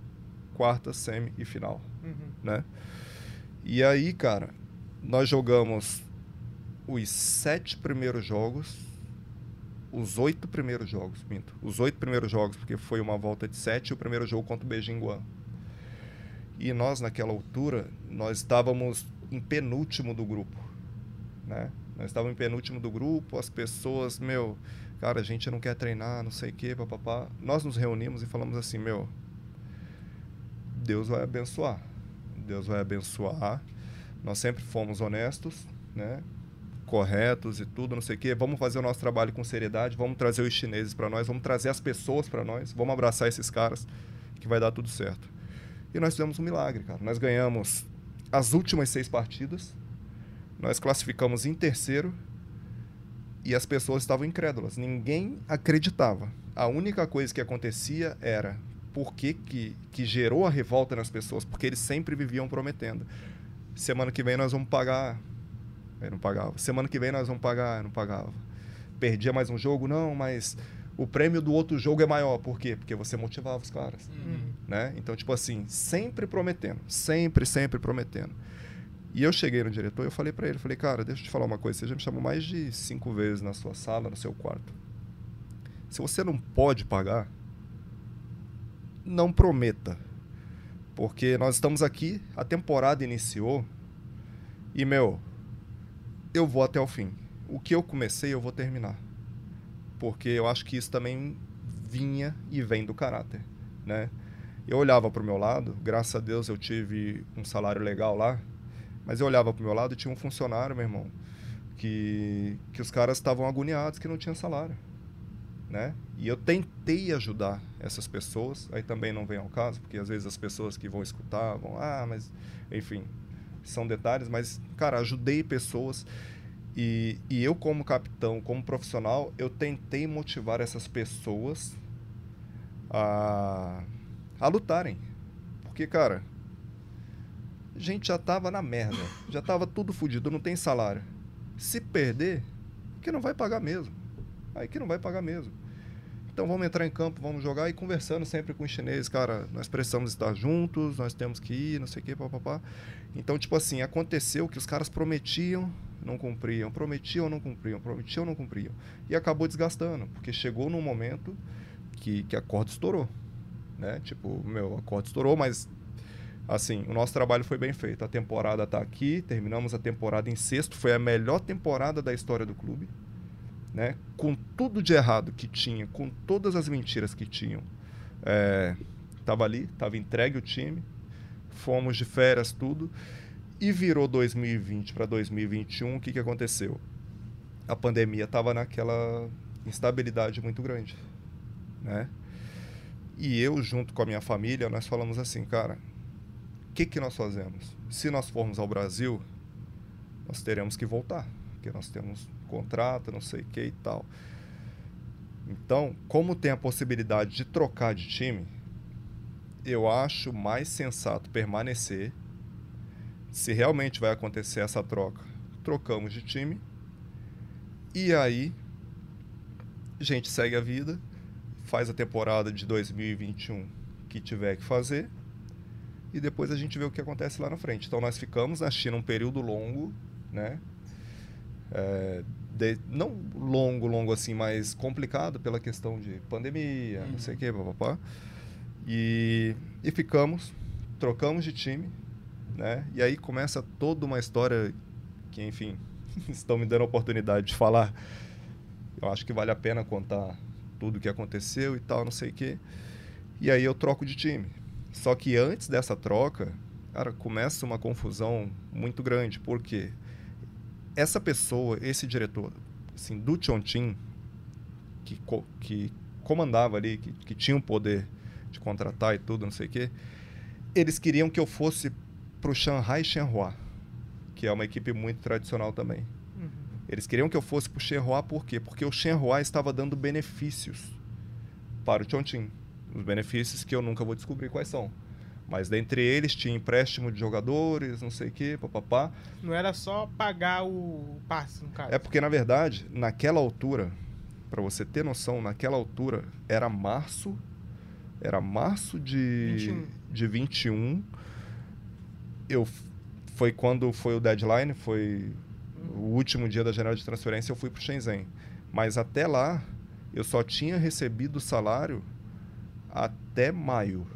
quarta, semi e final, uhum. né? E aí, cara, nós jogamos os sete primeiros jogos os oito primeiros jogos, minto. Os oito primeiros jogos, porque foi uma volta de sete e o primeiro jogo contra o Beijing Guan. E nós, naquela altura, nós estávamos em penúltimo do grupo, né? Nós estávamos em penúltimo do grupo, as pessoas, meu, cara, a gente não quer treinar, não sei o quê, papapá. Nós nos reunimos e falamos assim, meu, Deus vai abençoar. Deus vai abençoar. Nós sempre fomos honestos, né? corretos e tudo, não sei o quê. Vamos fazer o nosso trabalho com seriedade, vamos trazer os chineses para nós, vamos trazer as pessoas para nós, vamos abraçar esses caras que vai dar tudo certo. E nós fizemos um milagre, cara. Nós ganhamos as últimas seis partidas, nós classificamos em terceiro e as pessoas estavam incrédulas. Ninguém acreditava. A única coisa que acontecia era por que, que, que gerou a revolta nas pessoas, porque eles sempre viviam prometendo. Semana que vem nós vamos pagar. Aí não pagava. Semana que vem nós vamos pagar. Não pagava. Perdia mais um jogo? Não, mas o prêmio do outro jogo é maior. Por quê? Porque você motivava os caras. Uhum. Né? Então, tipo assim, sempre prometendo. Sempre, sempre prometendo. E eu cheguei no diretor e eu falei para ele, falei, cara, deixa eu te falar uma coisa, você já me chamou mais de cinco vezes na sua sala, no seu quarto. Se você não pode pagar, não prometa. Porque nós estamos aqui, a temporada iniciou e, meu, eu vou até o fim. O que eu comecei, eu vou terminar. Porque eu acho que isso também vinha e vem do caráter, né? Eu olhava para o meu lado, graças a Deus eu tive um salário legal lá, mas eu olhava para o meu lado e tinha um funcionário, meu irmão, que, que os caras estavam agoniados que não tinha salário né? E eu tentei ajudar essas pessoas, aí também não vem ao caso, porque às vezes as pessoas que vão escutar vão, ah, mas, enfim, são detalhes, mas, cara, ajudei pessoas e, e eu, como capitão, como profissional, eu tentei motivar essas pessoas a, a lutarem. Porque, cara, a gente já tava na merda, já tava tudo fodido, não tem salário. Se perder, que não vai pagar mesmo. Aí que não vai pagar mesmo. Então vamos entrar em campo, vamos jogar e conversando sempre com os chineses, cara, nós precisamos estar juntos, nós temos que ir, não sei o que, papapá. Então, tipo assim, aconteceu que os caras prometiam, não cumpriam, prometiam, não cumpriam, prometiam, não cumpriam. E acabou desgastando, porque chegou num momento que, que a corda estourou, né? Tipo, meu, a corda estourou, mas assim, o nosso trabalho foi bem feito. A temporada está aqui, terminamos a temporada em sexto, foi a melhor temporada da história do clube né, com tudo de errado que tinha, com todas as mentiras que tinham, é, ali, estava entregue o time, fomos de férias, tudo, e virou 2020 para 2021, o que, que aconteceu? A pandemia estava naquela instabilidade muito grande, né? E eu, junto com a minha família, nós falamos assim, cara, que, que nós fazemos? Se nós formos ao Brasil, nós teremos que voltar, porque nós temos contrato, não sei o que e tal. Então, como tem a possibilidade de trocar de time, eu acho mais sensato permanecer. Se realmente vai acontecer essa troca, trocamos de time. E aí, a gente segue a vida, faz a temporada de 2021 que tiver que fazer. E depois a gente vê o que acontece lá na frente. Então, nós ficamos na China um período longo, né? É, de, não longo, longo assim, mas complicado pela questão de pandemia, uhum. não sei o que, papapá. E, e ficamos, trocamos de time, né? E aí começa toda uma história que, enfim, estão me dando a oportunidade de falar. Eu acho que vale a pena contar tudo o que aconteceu e tal, não sei o quê. E aí eu troco de time. Só que antes dessa troca, cara, começa uma confusão muito grande. Por quê? essa pessoa, esse diretor, assim, do Chongqing, que, que comandava ali, que, que tinha o poder de contratar e tudo, não sei o quê, eles queriam que eu fosse para o Shanghai Shenhua, que é uma equipe muito tradicional também. Uhum. Eles queriam que eu fosse para o Shenhua por quê? Porque o Shenhua estava dando benefícios para o Chongqing. Os benefícios que eu nunca vou descobrir quais são. Mas dentre eles tinha empréstimo de jogadores, não sei o quê, papapá. Não era só pagar o passe, no caso. É porque, na verdade, naquela altura, para você ter noção, naquela altura era março. Era março de 21. de 21. Eu, foi quando foi o deadline, foi o último dia da janela de transferência, eu fui para o Shenzhen. Mas até lá, eu só tinha recebido o salário até maio.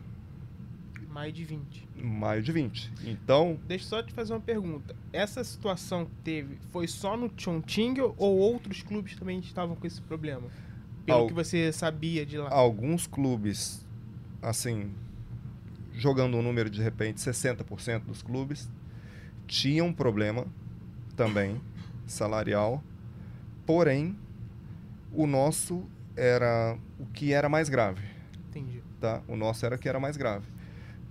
Maio de 20. Maio de 20. Então. Deixa eu só te fazer uma pergunta. Essa situação que teve foi só no Chongqing ou outros clubes também estavam com esse problema? Pelo Al... que você sabia de lá? Alguns clubes, assim, jogando um número de repente 60% dos clubes, tinham problema também. salarial, porém, o nosso era o que era mais grave. Entendi. Tá? O nosso era que era mais grave.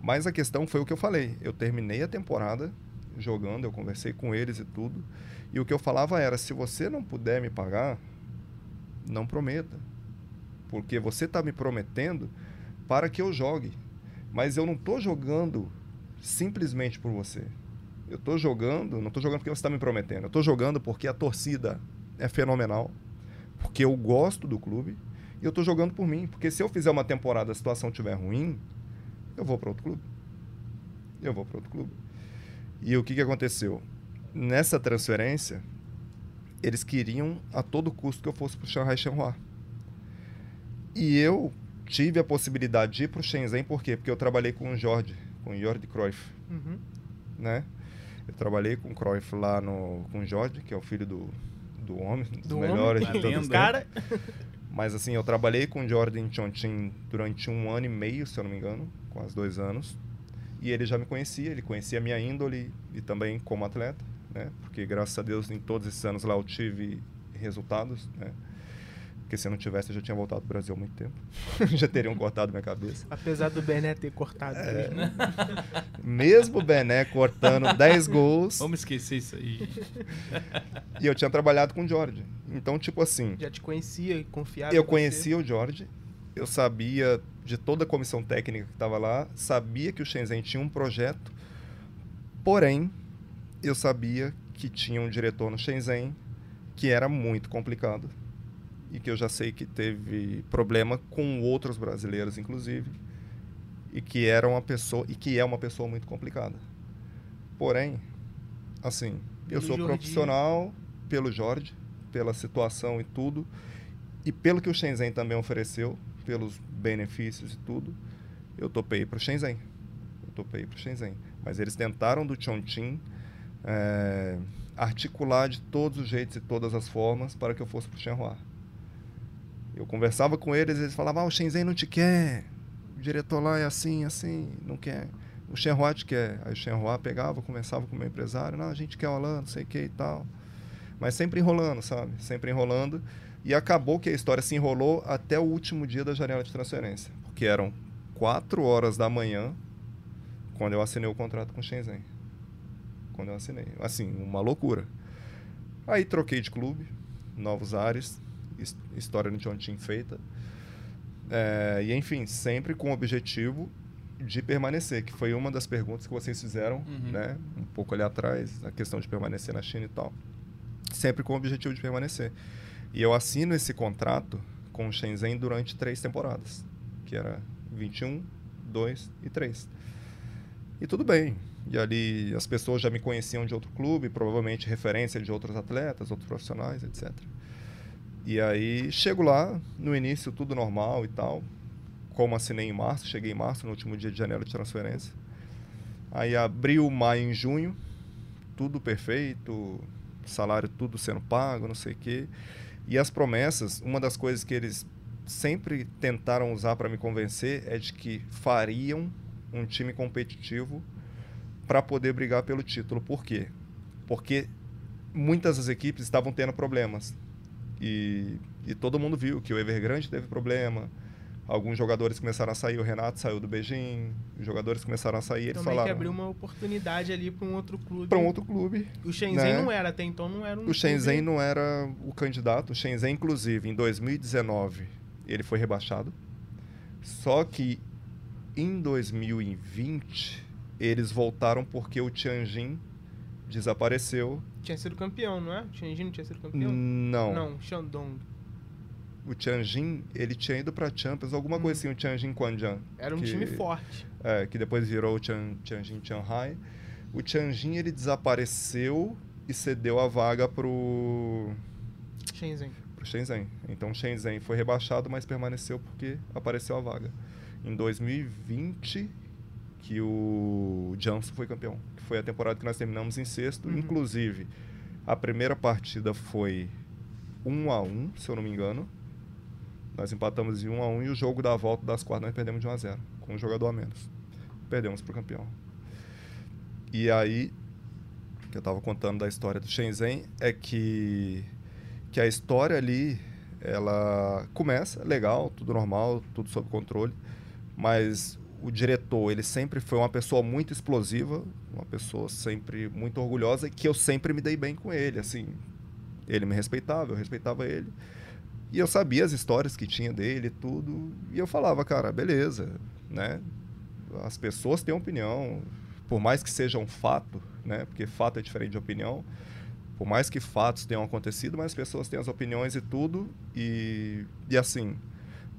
Mas a questão foi o que eu falei. Eu terminei a temporada jogando, eu conversei com eles e tudo. E o que eu falava era: se você não puder me pagar, não prometa. Porque você está me prometendo para que eu jogue. Mas eu não estou jogando simplesmente por você. Eu estou jogando, não estou jogando porque você está me prometendo. Eu estou jogando porque a torcida é fenomenal. Porque eu gosto do clube. E eu estou jogando por mim. Porque se eu fizer uma temporada e a situação estiver ruim, eu vou para outro clube. Eu vou para outro clube. E o que, que aconteceu? Nessa transferência, eles queriam a todo custo que eu fosse para o Shanghai Shenhua. E eu tive a possibilidade de ir para o Shenzhen, por quê? Porque eu trabalhei com o Jorge, com o Jordi Cruyff, Uhum. né? Eu trabalhei com o Cruyff lá no, com o Jorge, que é o filho do, do homem, dos Do melhores homem, de todos. do cara. Mas assim, eu trabalhei com o Jordan em Chongqing durante um ano e meio, se eu não me engano, quase dois anos. E ele já me conhecia, ele conhecia a minha índole e também como atleta, né? Porque graças a Deus em todos esses anos lá eu tive resultados, né? Porque se eu não tivesse eu já tinha voltado pro Brasil há muito tempo. já teriam cortado minha cabeça. Apesar do Bené ter cortado. É. mesmo. Mesmo o Bené cortando 10 gols Vamos esquecer isso aí. e eu tinha trabalhado com o Jorge. Então, tipo assim, Já te conhecia e confiava. Eu em você. conhecia o Jorge, eu sabia de toda a comissão técnica que estava lá, sabia que o Shenzhen tinha um projeto, porém, eu sabia que tinha um diretor no Shenzhen que era muito complicado e que eu já sei que teve problema com outros brasileiros, inclusive, e que era uma pessoa e que é uma pessoa muito complicada. Porém, assim, eu Pelo sou Jordi. profissional pelo Jorge, pela situação e tudo, e pelo que o Shenzhen também ofereceu, pelos benefícios e tudo, eu topei para o Shenzhen. Eu topei para o Shenzhen. Mas eles tentaram do Chongqing eh, articular de todos os jeitos e todas as formas para que eu fosse para o Shenhua. Eu conversava com eles, eles falavam, ah, o Shenzhen não te quer, o diretor lá é assim, assim, não quer. O Shenhua te quer. Aí o Shenhua pegava, conversava com o meu empresário, não, a gente quer o Alan, não sei o que e tal. Mas sempre enrolando, sabe? Sempre enrolando. E acabou que a história se enrolou até o último dia da janela de transferência. Porque eram 4 horas da manhã quando eu assinei o contrato com o Shenzhen. Quando eu assinei. Assim, uma loucura. Aí troquei de clube, novos ares, história no Chongqing feita. É, e enfim, sempre com o objetivo de permanecer, que foi uma das perguntas que vocês fizeram, Uhum. né? Um pouco ali atrás, a questão de permanecer na China e tal. Sempre com o objetivo de permanecer. E eu assino esse contrato com o Shenzhen durante três temporadas, que era 21, 2 e 3. E tudo bem. E ali as pessoas já me conheciam de outro clube, provavelmente referência de outros atletas, outros profissionais, etc. E aí chego lá, no início tudo normal e tal. Como assinei em março, cheguei em março, no último dia de janeiro de transferência. Aí abril, maio e junho, tudo perfeito, salário tudo sendo pago, não sei o quê. E as promessas, uma das coisas que eles sempre tentaram usar para me convencer é de que fariam um time competitivo para poder brigar pelo título. Por quê? Porque muitas das equipes estavam tendo problemas. E, e todo mundo viu que o Evergrande teve problema. Alguns jogadores começaram a sair, o Renato saiu do Beijing, os jogadores começaram a sair, eles Também que abriu uma oportunidade ali para um outro clube. para um outro clube. O Shenzhen né? não era, até então não era um O Shenzhen clube- não era o candidato. O Shenzhen, inclusive, em 2019, ele foi rebaixado. Só que em 2020, eles voltaram porque o Tianjin desapareceu. Tinha sido campeão, não é? O Shenzhen não tinha sido campeão? Não. Não, Shandong. O Tianjin, ele tinha ido para Champions, alguma coisa assim, o Tianjin Quanjian. Era um que- time forte. É, que depois virou o Tian, Tianjin Shanghai. O Tianjin, ele desapareceu e cedeu a vaga pro Shenzhen. pro Shenzhen. Então o Shenzhen foi rebaixado, mas permaneceu porque apareceu a vaga. Em 2020 que o Janssen foi campeão, que foi a temporada que nós terminamos em sexto, Uhum. inclusive a primeira partida foi 1 a 1, se eu não me engano. Nós empatamos em 1 a 1 e o jogo da volta das quartas nós perdemos de 1 a 0, com um jogador a menos. Perdemos pro campeão. E aí que eu estava contando da história do Shenzhen é que, que a história ali, ela começa legal, tudo normal, tudo sob controle, mas o diretor, ele sempre foi uma pessoa muito explosiva, uma pessoa sempre muito orgulhosa, que eu sempre me dei bem com ele, assim. Ele me respeitava, eu respeitava ele. E eu sabia as histórias que tinha dele, tudo, e eu falava, cara, beleza, né? As pessoas têm opinião, por mais que seja um fato, né? Porque fato é diferente de opinião. Por mais que fatos tenham acontecido, mas as pessoas têm as opiniões e tudo, e, e assim,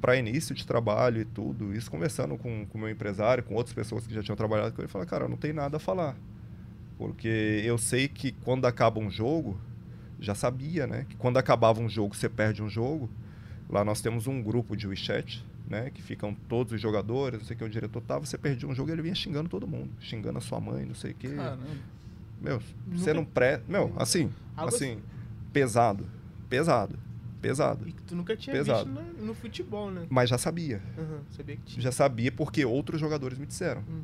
para início de trabalho e tudo, isso conversando com o meu empresário, com outras pessoas que já tinham trabalhado com ele, falei, cara, não tem nada a falar. Porque eu sei que quando acaba um jogo, já sabia, né? Que quando acabava um jogo, você perde um jogo. Lá nós temos um grupo de WeChat, né? Que ficam todos os jogadores, não sei o que o diretor tava, você perdia um jogo ele vinha xingando todo mundo. Xingando a sua mãe, não sei o que. Meu, você não pré... Meu, assim, assim, assim, pesado, pesado pesado. E que tu nunca tinha pesado. visto no, no, futebol, né? Mas já sabia. Uhum, sabia que tinha. Já sabia porque outros jogadores me disseram. Uhum.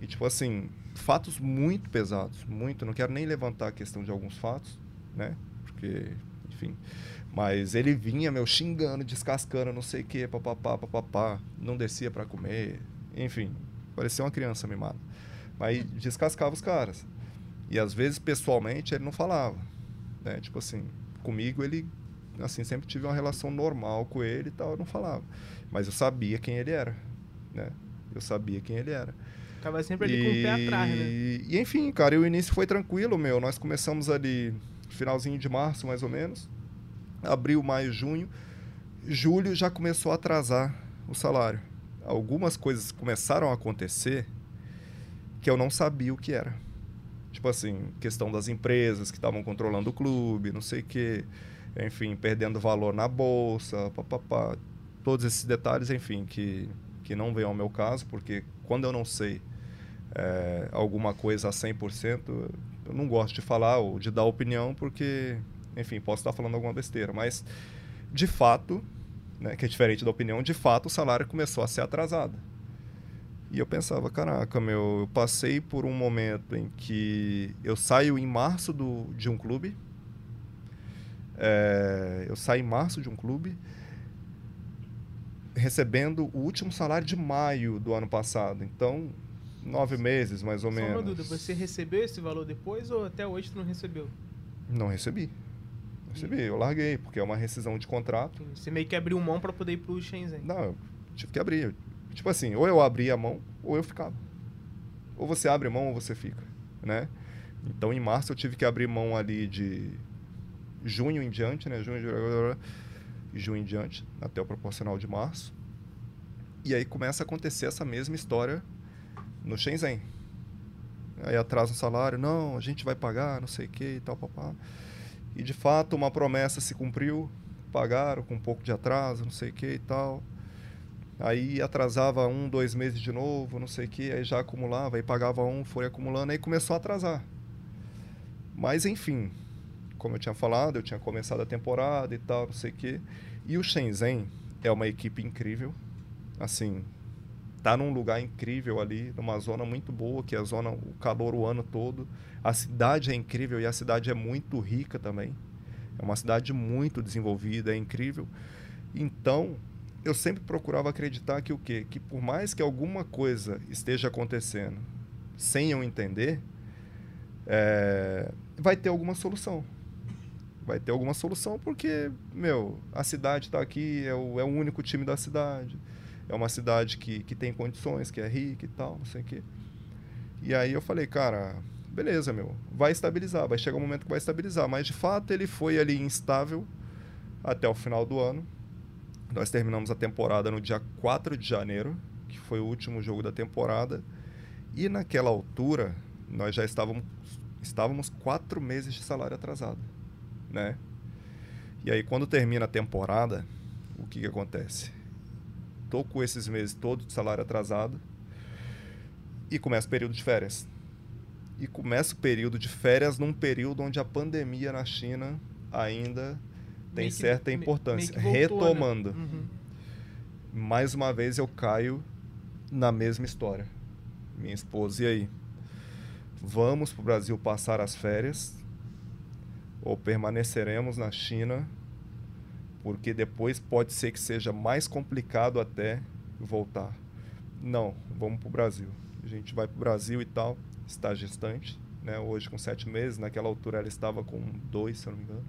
E tipo assim, fatos muito pesados, muito. Não quero nem levantar a questão de alguns fatos, né? Porque, enfim. Mas ele vinha, meu, xingando, descascando, não sei o que, papapá, papapá. Não descia para comer. Enfim, parecia uma criança mimada. Mas descascava os caras. E às vezes, pessoalmente, ele não falava. Né? Tipo assim, comigo ele assim, sempre tive uma relação normal com ele e tal, eu não falava. Mas eu sabia quem ele era, né? Eu sabia quem ele era. Tava sempre ali e... com o pé atrás, né? E enfim, cara, e o início foi tranquilo, meu. Nós começamos ali finalzinho de março, mais ou menos. Abril, maio, junho. Julho já começou a atrasar o salário. Algumas coisas começaram a acontecer que eu não sabia o que era. Tipo assim, questão das empresas que estavam controlando o clube, não sei o quê enfim, perdendo valor na bolsa, papapá. Todos esses detalhes, enfim, que, que não vem ao meu caso, porque quando eu não sei é, alguma coisa a 100%, eu não gosto de falar ou de dar opinião, porque, enfim, posso estar falando alguma besteira. Mas, de fato, né, que é diferente da opinião, de fato o salário começou a ser atrasado. E eu pensava, caraca, meu, eu passei por um momento em que eu saio em março do, de um clube, é, eu saí em março de um clube, recebendo o último salário de maio do ano passado. Então, nove meses, mais ou Só menos. Uma dúvida, você recebeu esse valor depois ou até hoje tu não recebeu? Não recebi. Recebi, eu larguei, porque é uma rescisão de contrato. Você meio que abriu mão para poder ir pro Shenzhen. Não, eu tive que abrir. Tipo assim, ou eu abria a mão, ou eu ficava. Ou você abre mão ou você fica, né? Então, em março eu tive que abrir mão ali de junho em diante, né? Junho, junho em diante, até o proporcional de março. E aí começa a acontecer essa mesma história no Shenzhen. Aí atrasa o salário, não, a gente vai pagar, não sei o que e tal, papá. E de fato uma promessa se cumpriu, pagaram com um pouco de atraso, não sei o que e tal. Aí atrasava um, dois meses de novo, não sei o que, aí já acumulava, aí pagava um, foi acumulando, aí começou a atrasar. Mas enfim, como eu tinha falado, eu tinha começado a temporada e tal, não sei o quê. E o Shenzhen é uma equipe incrível. Assim, tá num lugar incrível ali, numa zona muito boa, que é a zona, o calor o ano todo. A cidade é incrível e a cidade é muito rica também. É uma cidade muito desenvolvida, é incrível. Então, eu sempre procurava acreditar que o quê? Que por mais que alguma coisa esteja acontecendo sem eu entender, é, vai ter alguma solução vai ter alguma solução, porque, meu, a cidade está aqui, é o, é o único time da cidade. É uma cidade que, que tem condições, que é rica e tal, não sei o quê. E aí eu falei, cara, beleza, meu, vai estabilizar, vai chegar um momento que vai estabilizar. Mas de fato ele foi ali instável até o final do ano. Nós terminamos a temporada no dia 4 de janeiro, que foi o último jogo da temporada. E naquela altura, nós já estávamos, estávamos quatro meses de salário atrasado né? E aí quando termina a temporada, o que, que acontece? Tô com esses meses todos de salário atrasado e começa o período de férias. E começa o período de férias num período onde a pandemia na China ainda tem certa importância. Voltou, né? Retomando. Né? Uhum. Mais uma vez eu caio na mesma história. Minha esposa, e aí? vamos para o Brasil passar as férias ou permaneceremos na China, porque depois pode ser que seja mais complicado até voltar. Não, vamos para o Brasil. A gente vai para o Brasil e tal, está gestante, né? Hoje com sete meses, naquela altura ela estava com dois, se eu não me engano.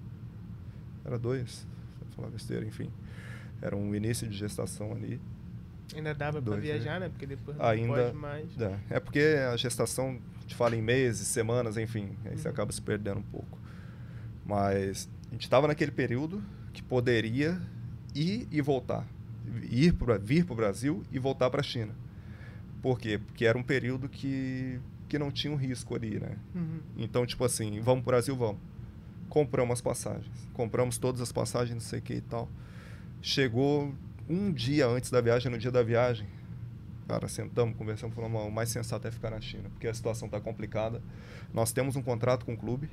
Era dois, vou falar besteira, enfim. Era um início de gestação ali. Ainda dava para viajar, né? Porque depois não Ainda pode mais. É porque a gestação te fala em meses, semanas, enfim. Aí você Uhum. acaba se perdendo um pouco. Mas a gente estava naquele período que poderia ir e voltar. Ir pra, vir para o Brasil e voltar para a China. Por quê? Porque era um período que, que não tinha um risco ali, né? Uhum. Então, tipo assim, vamos pro Brasil, vamos. Compramos as passagens. Compramos todas as passagens, não sei o que e tal. Chegou um dia antes da viagem, no dia da viagem. Cara, sentamos, conversamos, falamos, "Ó, o mais sensato é ficar na China, porque a situação está complicada. Nós temos um contrato com o clube.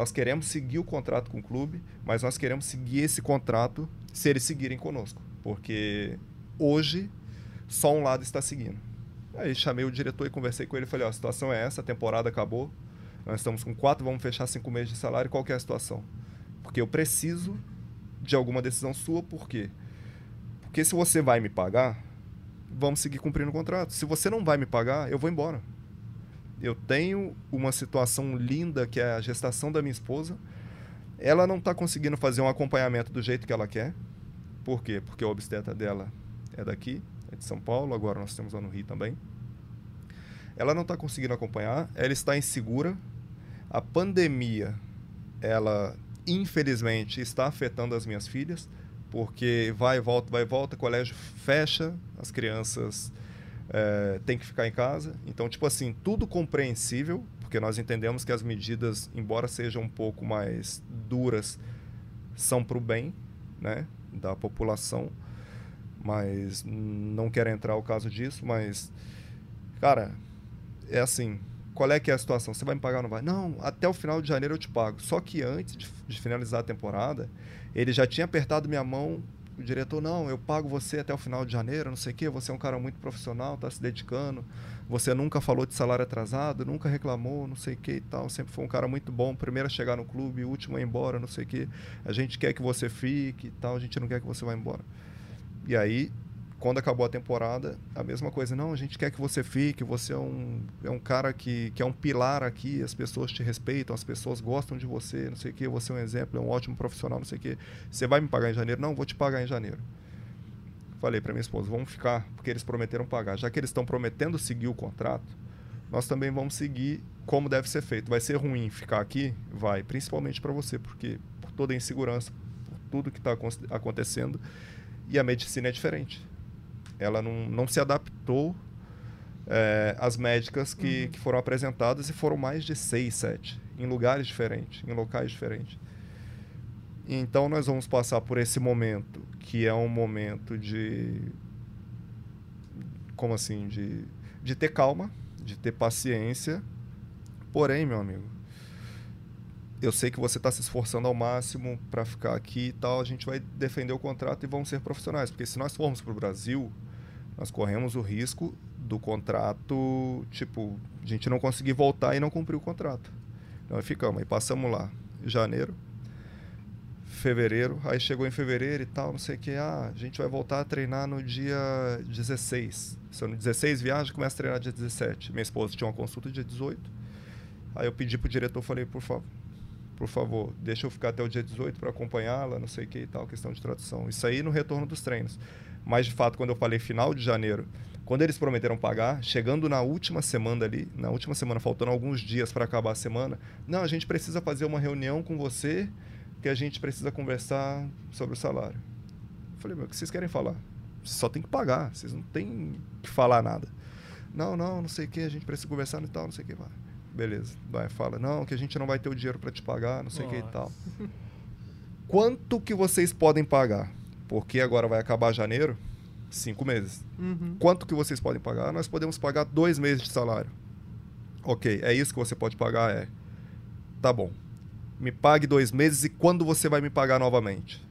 Nós queremos seguir o contrato com o clube, mas nós queremos seguir esse contrato se eles seguirem conosco. Porque hoje só um lado está seguindo. Aí chamei o diretor e conversei com ele. Falei: a situação é essa, a temporada acabou. Nós estamos com quatro, vamos fechar cinco meses de salário. Qual é a situação? Porque eu preciso de alguma decisão sua, por quê? Porque se você vai me pagar, vamos seguir cumprindo o contrato. Se você não vai me pagar, eu vou embora. Eu tenho uma situação linda que é a gestação da minha esposa. Ela não está conseguindo fazer um acompanhamento do jeito que ela quer. Por quê? Porque a obstetra dela é daqui, é de São Paulo, agora nós temos lá no Rio também. Ela não está conseguindo acompanhar, ela está insegura. A pandemia, ela infelizmente está afetando as minhas filhas, porque vai e volta, vai e volta, colégio fecha, as crianças eh, têm que ficar em casa. Então, tipo assim, tudo compreensível, porque nós entendemos que as medidas, embora sejam um pouco mais duras, são para o bem né, da população. Mas não quero entrar o caso disso, mas, cara, é assim, qual é que é a situação? Você vai me pagar ou não vai? Não, até o final de janeiro eu te pago. Só que antes de, de finalizar a temporada, ele já tinha apertado minha mão. O diretor, não, eu pago você até o final de janeiro, não sei o quê. Você é um cara muito profissional, tá se dedicando. Você nunca falou de salário atrasado, nunca reclamou, não sei o que e tal. Sempre foi um cara muito bom. Primeiro a chegar no clube, último a ir embora, não sei o que. A gente quer que você fique e tal, a gente não quer que você vá embora. E aí, quando acabou a temporada, a mesma coisa. Não, a gente quer que você fique, você é um, é um cara que, que é um pilar aqui, as pessoas te respeitam, as pessoas gostam de você, não sei o quê, você é um exemplo, é um ótimo profissional, não sei o quê. Você vai me pagar em janeiro? Não, vou te pagar em janeiro. Falei para minha esposa, vamos ficar, porque eles prometeram pagar. Já que eles estão prometendo seguir o contrato, nós também vamos seguir como deve ser feito. Vai ser ruim ficar aqui? Vai, principalmente para você, porque por toda a insegurança, por tudo que está acontecendo, e a medicina é diferente. Ela não, não se adaptou é, às médicas que, Uhum. que foram apresentadas e foram mais de seis, sete, em lugares diferentes, em locais diferentes. Então nós vamos passar por esse momento, que é um momento de. Como assim? De, de ter calma, de ter paciência. Porém, meu amigo, eu sei que você está se esforçando ao máximo para ficar aqui e tal. A gente vai defender o contrato e vamos ser profissionais. Porque se nós formos para o Brasil, nós corremos o risco do contrato, tipo, a gente não conseguir voltar e não cumprir o contrato. Então aí ficamos, aí passamos lá, janeiro, fevereiro, aí chegou em fevereiro e tal, não sei o que, ah, a gente vai voltar a treinar no dia 16. Se eu no 16 viagem, começa a treinar dia 17. Minha esposa tinha uma consulta dia 18. Aí eu pedi pro diretor, falei, por favor, por favor, deixa eu ficar até o dia 18 para acompanhá-la, não sei o que e tal, questão de tradução. Isso aí no retorno dos treinos. Mas de fato, quando eu falei final de janeiro, quando eles prometeram pagar, chegando na última semana ali, na última semana, faltando alguns dias para acabar a semana, não, a gente precisa fazer uma reunião com você, que a gente precisa conversar sobre o salário. Eu falei, meu, o que vocês querem falar? Só tem que pagar, vocês não tem que falar nada. Não, não, não sei o que, a gente precisa conversar e tal, não sei o que, vai. Beleza, vai, fala, não, que a gente não vai ter o dinheiro para te pagar, não sei o que e tal. Quanto que vocês podem pagar? Porque agora vai acabar janeiro, cinco meses. Uhum. Quanto que vocês podem pagar? Nós podemos pagar dois meses de salário. Ok, é isso que você pode pagar? É. Tá bom. Me pague dois meses e quando você vai me pagar novamente?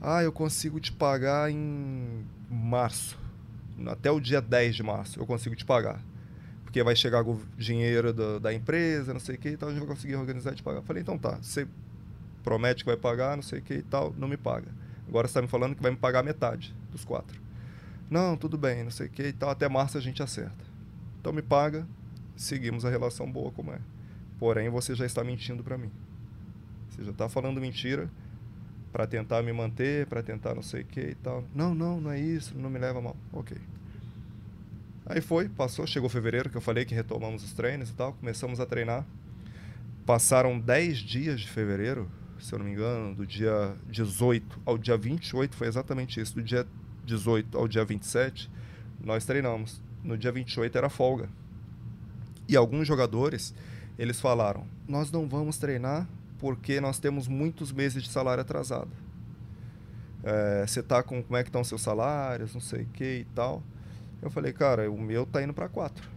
Ah, eu consigo te pagar em março. Até o dia 10 de março eu consigo te pagar. Porque vai chegar o dinheiro do, da empresa, não sei o que e tal, a gente vai conseguir organizar e te pagar. Eu falei, então tá, você promete que vai pagar, não sei o que e tal, não me paga. Agora você está me falando que vai me pagar metade dos quatro. Não, tudo bem, não sei o que e tal, até março a gente acerta. Então me paga, seguimos a relação boa como é. Porém, você já está mentindo para mim. Você já está falando mentira para tentar me manter, para tentar não sei o que e tal. Não, não, não é isso, não me leva mal. Ok. Aí foi, passou, chegou fevereiro, que eu falei que retomamos os treinos e tal, começamos a treinar. Passaram 10 dias de fevereiro, se eu não me engano, do dia 18 ao dia 28, foi exatamente isso. Do dia 18 ao dia 27, nós treinamos. No dia 28 era folga. E alguns jogadores, eles falaram: Nós não vamos treinar porque nós temos muitos meses de salário atrasado. É, você tá com como é que estão seus salários, não sei o que e tal. Eu falei, cara, o meu tá indo para quatro.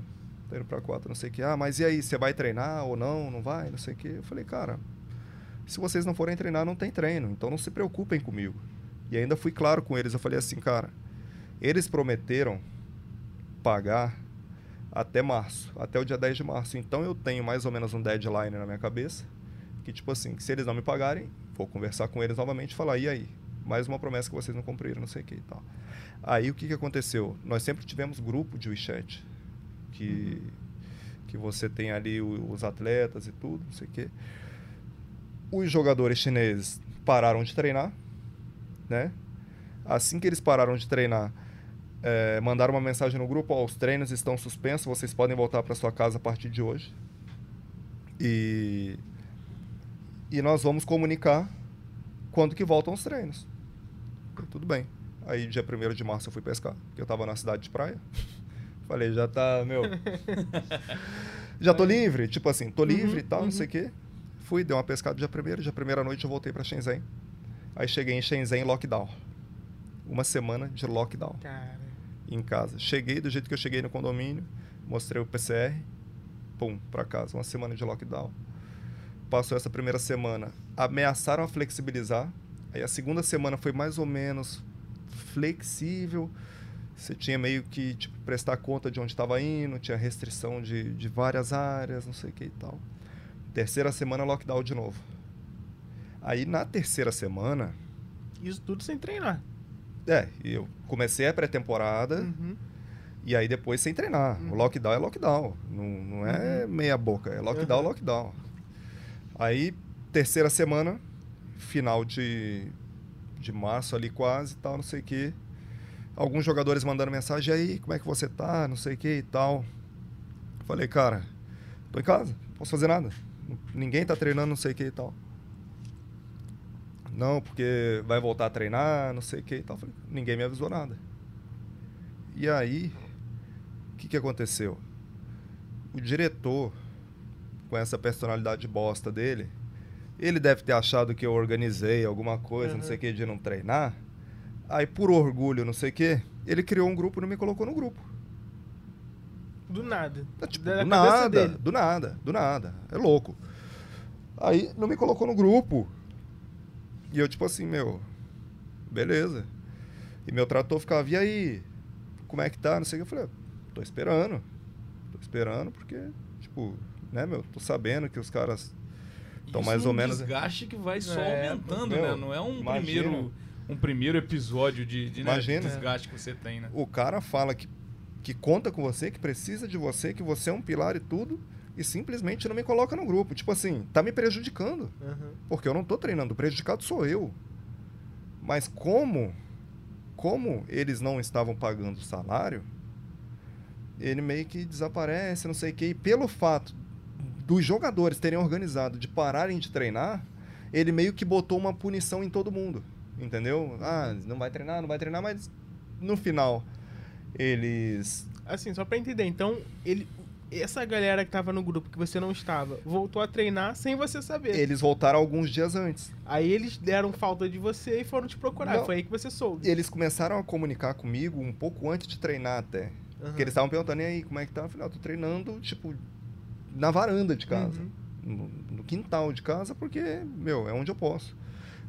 Tá indo para quatro, não sei o que. Ah, mas e aí, você vai treinar ou não? Não vai? Não sei o que. Eu falei, cara, se vocês não forem treinar, não tem treino. Então não se preocupem comigo. E ainda fui claro com eles. Eu falei assim, cara, eles prometeram pagar até março, até o dia 10 de março. Então eu tenho mais ou menos um deadline na minha cabeça que tipo assim, que se eles não me pagarem, vou conversar com eles novamente e falar, e aí? Mais uma promessa que vocês não cumpriram, não sei o que e tal. Aí o que, que aconteceu? Nós sempre tivemos grupo de WeChat, que, uhum. que você tem ali os atletas e tudo, não sei o que. Os jogadores chineses pararam de treinar, né? Assim que eles pararam de treinar, é, mandaram uma mensagem no grupo: os treinos estão suspensos, vocês podem voltar para sua casa a partir de hoje. E e nós vamos comunicar quando que voltam os treinos. Tudo bem. Aí, dia 1 de março, eu fui pescar, porque eu estava na cidade de praia. Falei, já tá, meu. já tô livre. Tipo assim, tô livre uhum, e tal, uhum. não sei o quê. Fui, dei uma pescada dia 1 dia primeira noite eu voltei para Shenzhen. Aí cheguei em Shenzhen lockdown. Uma semana de lockdown. Cara. Em casa. Cheguei do jeito que eu cheguei no condomínio, mostrei o PCR, pum, para casa. Uma semana de lockdown passou essa primeira semana, ameaçaram a flexibilizar. Aí a segunda semana foi mais ou menos flexível. Você tinha meio que tipo, prestar conta de onde estava indo, tinha restrição de, de várias áreas, não sei o que e tal. Terceira semana, lockdown de novo. Aí na terceira semana. Isso tudo sem treinar. É, eu comecei a pré-temporada. Uhum. E aí depois sem treinar. Uhum. O lockdown é lockdown. Não, não é uhum. meia boca, é lockdown, uhum. lockdown. Aí, terceira semana, final de, de março ali quase tal, não sei o quê. Alguns jogadores mandando mensagem, aí, como é que você tá, não sei o que e tal. Falei, cara, tô em casa, não posso fazer nada. Ninguém tá treinando, não sei o que e tal. Não, porque vai voltar a treinar, não sei o que e tal. Falei, ninguém me avisou nada. E aí, o que, que aconteceu? O diretor com essa personalidade bosta dele, ele deve ter achado que eu organizei alguma coisa, uhum. não sei o que, de não treinar. Aí, por orgulho, não sei o que, ele criou um grupo e não me colocou no grupo. Do nada. É, tipo, do nada, dele. do nada, do nada. É louco. Aí, não me colocou no grupo. E eu, tipo assim, meu, beleza. E meu trator ficava, e aí? Como é que tá? Não sei o que. Eu falei, tô esperando. Tô esperando porque, tipo, né, meu? Tô sabendo que os caras estão mais é ou menos. um desgaste que vai só é, aumentando, meu, né? Não é um primeiro um primeiro episódio de, de, né, de desgaste que você tem, né? O cara fala que, que conta com você, que precisa de você, que você é um pilar e tudo, e simplesmente não me coloca no grupo. Tipo assim, tá me prejudicando. Uhum. Porque eu não tô treinando, o prejudicado sou eu. Mas como como eles não estavam pagando o salário, ele meio que desaparece, não sei o quê. E pelo fato dos jogadores terem organizado de pararem de treinar, ele meio que botou uma punição em todo mundo. Entendeu? Ah, não vai treinar, não vai treinar, mas no final eles. Assim, só pra entender, então, ele. Essa galera que tava no grupo que você não estava, voltou a treinar sem você saber. Eles voltaram alguns dias antes. Aí eles deram falta de você e foram te procurar. Não. Foi aí que você soube. Eles começaram a comunicar comigo um pouco antes de treinar até. Uhum. Porque eles estavam perguntando, e aí, como é que tá? Eu falei, ah, tô treinando, tipo, na varanda de casa, uhum. no, no, quintal de casa, porque, meu, é onde eu posso.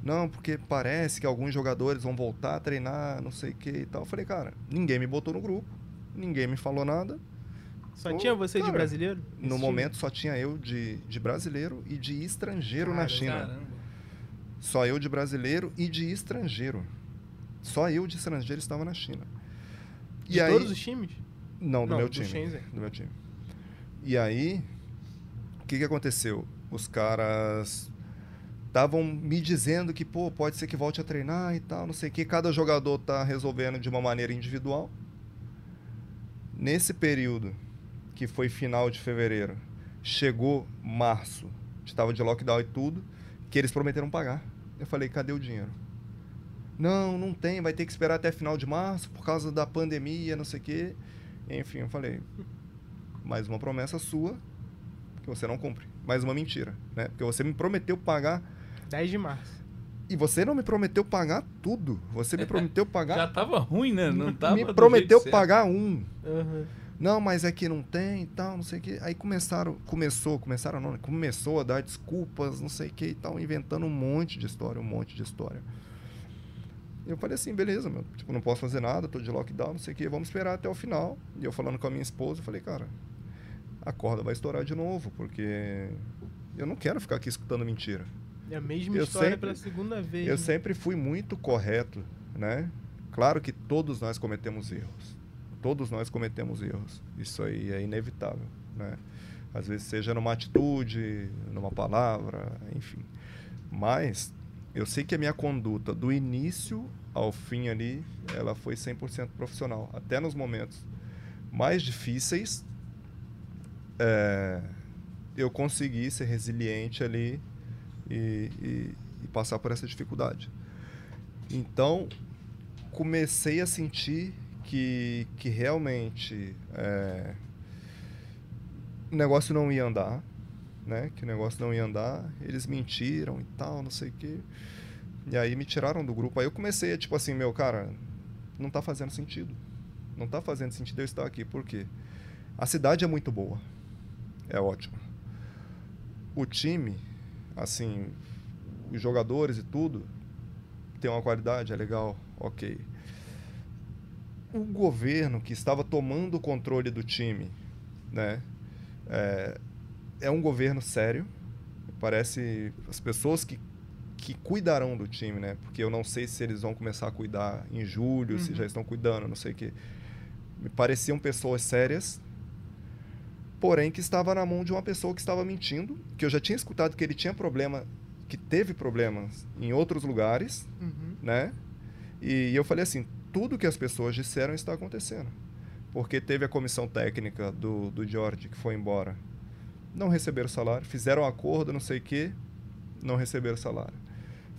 Não, porque parece que alguns jogadores vão voltar a treinar, não sei o que e tal. Eu falei, cara, ninguém me botou no grupo, ninguém me falou nada. Só tinha você cara, de brasileiro? No Esse momento só tinha eu de, de brasileiro e de estrangeiro na Cara, China. Caramba. Só eu de brasileiro e de estrangeiro. Só eu de estrangeiro estava na China. time? E De aí, todos os times? não, do Não, meu do time. Shenzhen. Do meu time. E aí, o que que aconteceu? Os caras estavam me dizendo que, pô, pode ser que volte a treinar e tal, não sei o que. Cada jogador tá resolvendo de uma maneira individual. Nesse período, que foi final de fevereiro, chegou março, estava de lockdown e tudo, que eles prometeram pagar. Eu falei, cadê o dinheiro? Não, não tem, vai ter que esperar até final de março por causa da pandemia, não sei o quê. Enfim, eu falei, mais uma promessa sua que você não cumpre. Mais uma mentira, né? Porque você me prometeu pagar 10 de março. e você não me prometeu pagar tudo. Você me prometeu pagar Já tava ruim, né? Não tava me prometeu jeito certo. pagar um. Aham. Não, mas é que não tem e tal, não sei o que. Aí começaram, começou, começaram não, né? começou a dar desculpas, não sei o que e tal, inventando um monte de história, um monte de história. Eu falei assim, beleza, meu, tipo, não posso fazer nada, tô de lockdown, não sei o que, vamos esperar até o final. E eu falando com a minha esposa, eu falei, cara, a corda vai estourar de novo, porque eu não quero ficar aqui escutando mentira. É a mesma Eu história sempre- pela segunda vez. Eu né? sempre fui muito correto, né? Claro que todos nós cometemos erros. Todos nós cometemos erros. Isso aí é inevitável, né? Às vezes seja numa atitude, numa palavra, enfim. Mas eu sei que a minha conduta do início ao fim ali, ela foi 100% profissional. Até nos momentos mais difíceis, é, eu consegui ser resiliente ali e, e- e passar por essa dificuldade. Então, comecei a sentir que, que realmente é, o negócio não ia andar, né? Que o negócio não ia andar. Eles mentiram e tal, não sei o quê. E aí me tiraram do grupo. Aí eu comecei a, tipo assim, meu, cara, não tá fazendo sentido. Não tá fazendo sentido eu estar aqui. Por quê? A cidade é muito boa. É ótimo. O time, assim, os jogadores e tudo, tem uma qualidade, é legal, ok. O governo que estava tomando o controle do time, né, é, é um governo sério. Parece as pessoas que, que cuidarão do time, né? Porque eu não sei se eles vão começar a cuidar em julho, se Uhum. já estão cuidando, não sei o quê. Me pareciam pessoas sérias, porém que estava na mão de uma pessoa que estava mentindo, que eu já tinha escutado que ele tinha problema, que teve problemas em outros lugares, Uhum. né? E eu falei assim, tudo que as pessoas disseram está acontecendo. Porque teve a comissão técnica do, do George que foi embora. Não receberam salário, fizeram um acordo, não sei o quê, não receberam salário.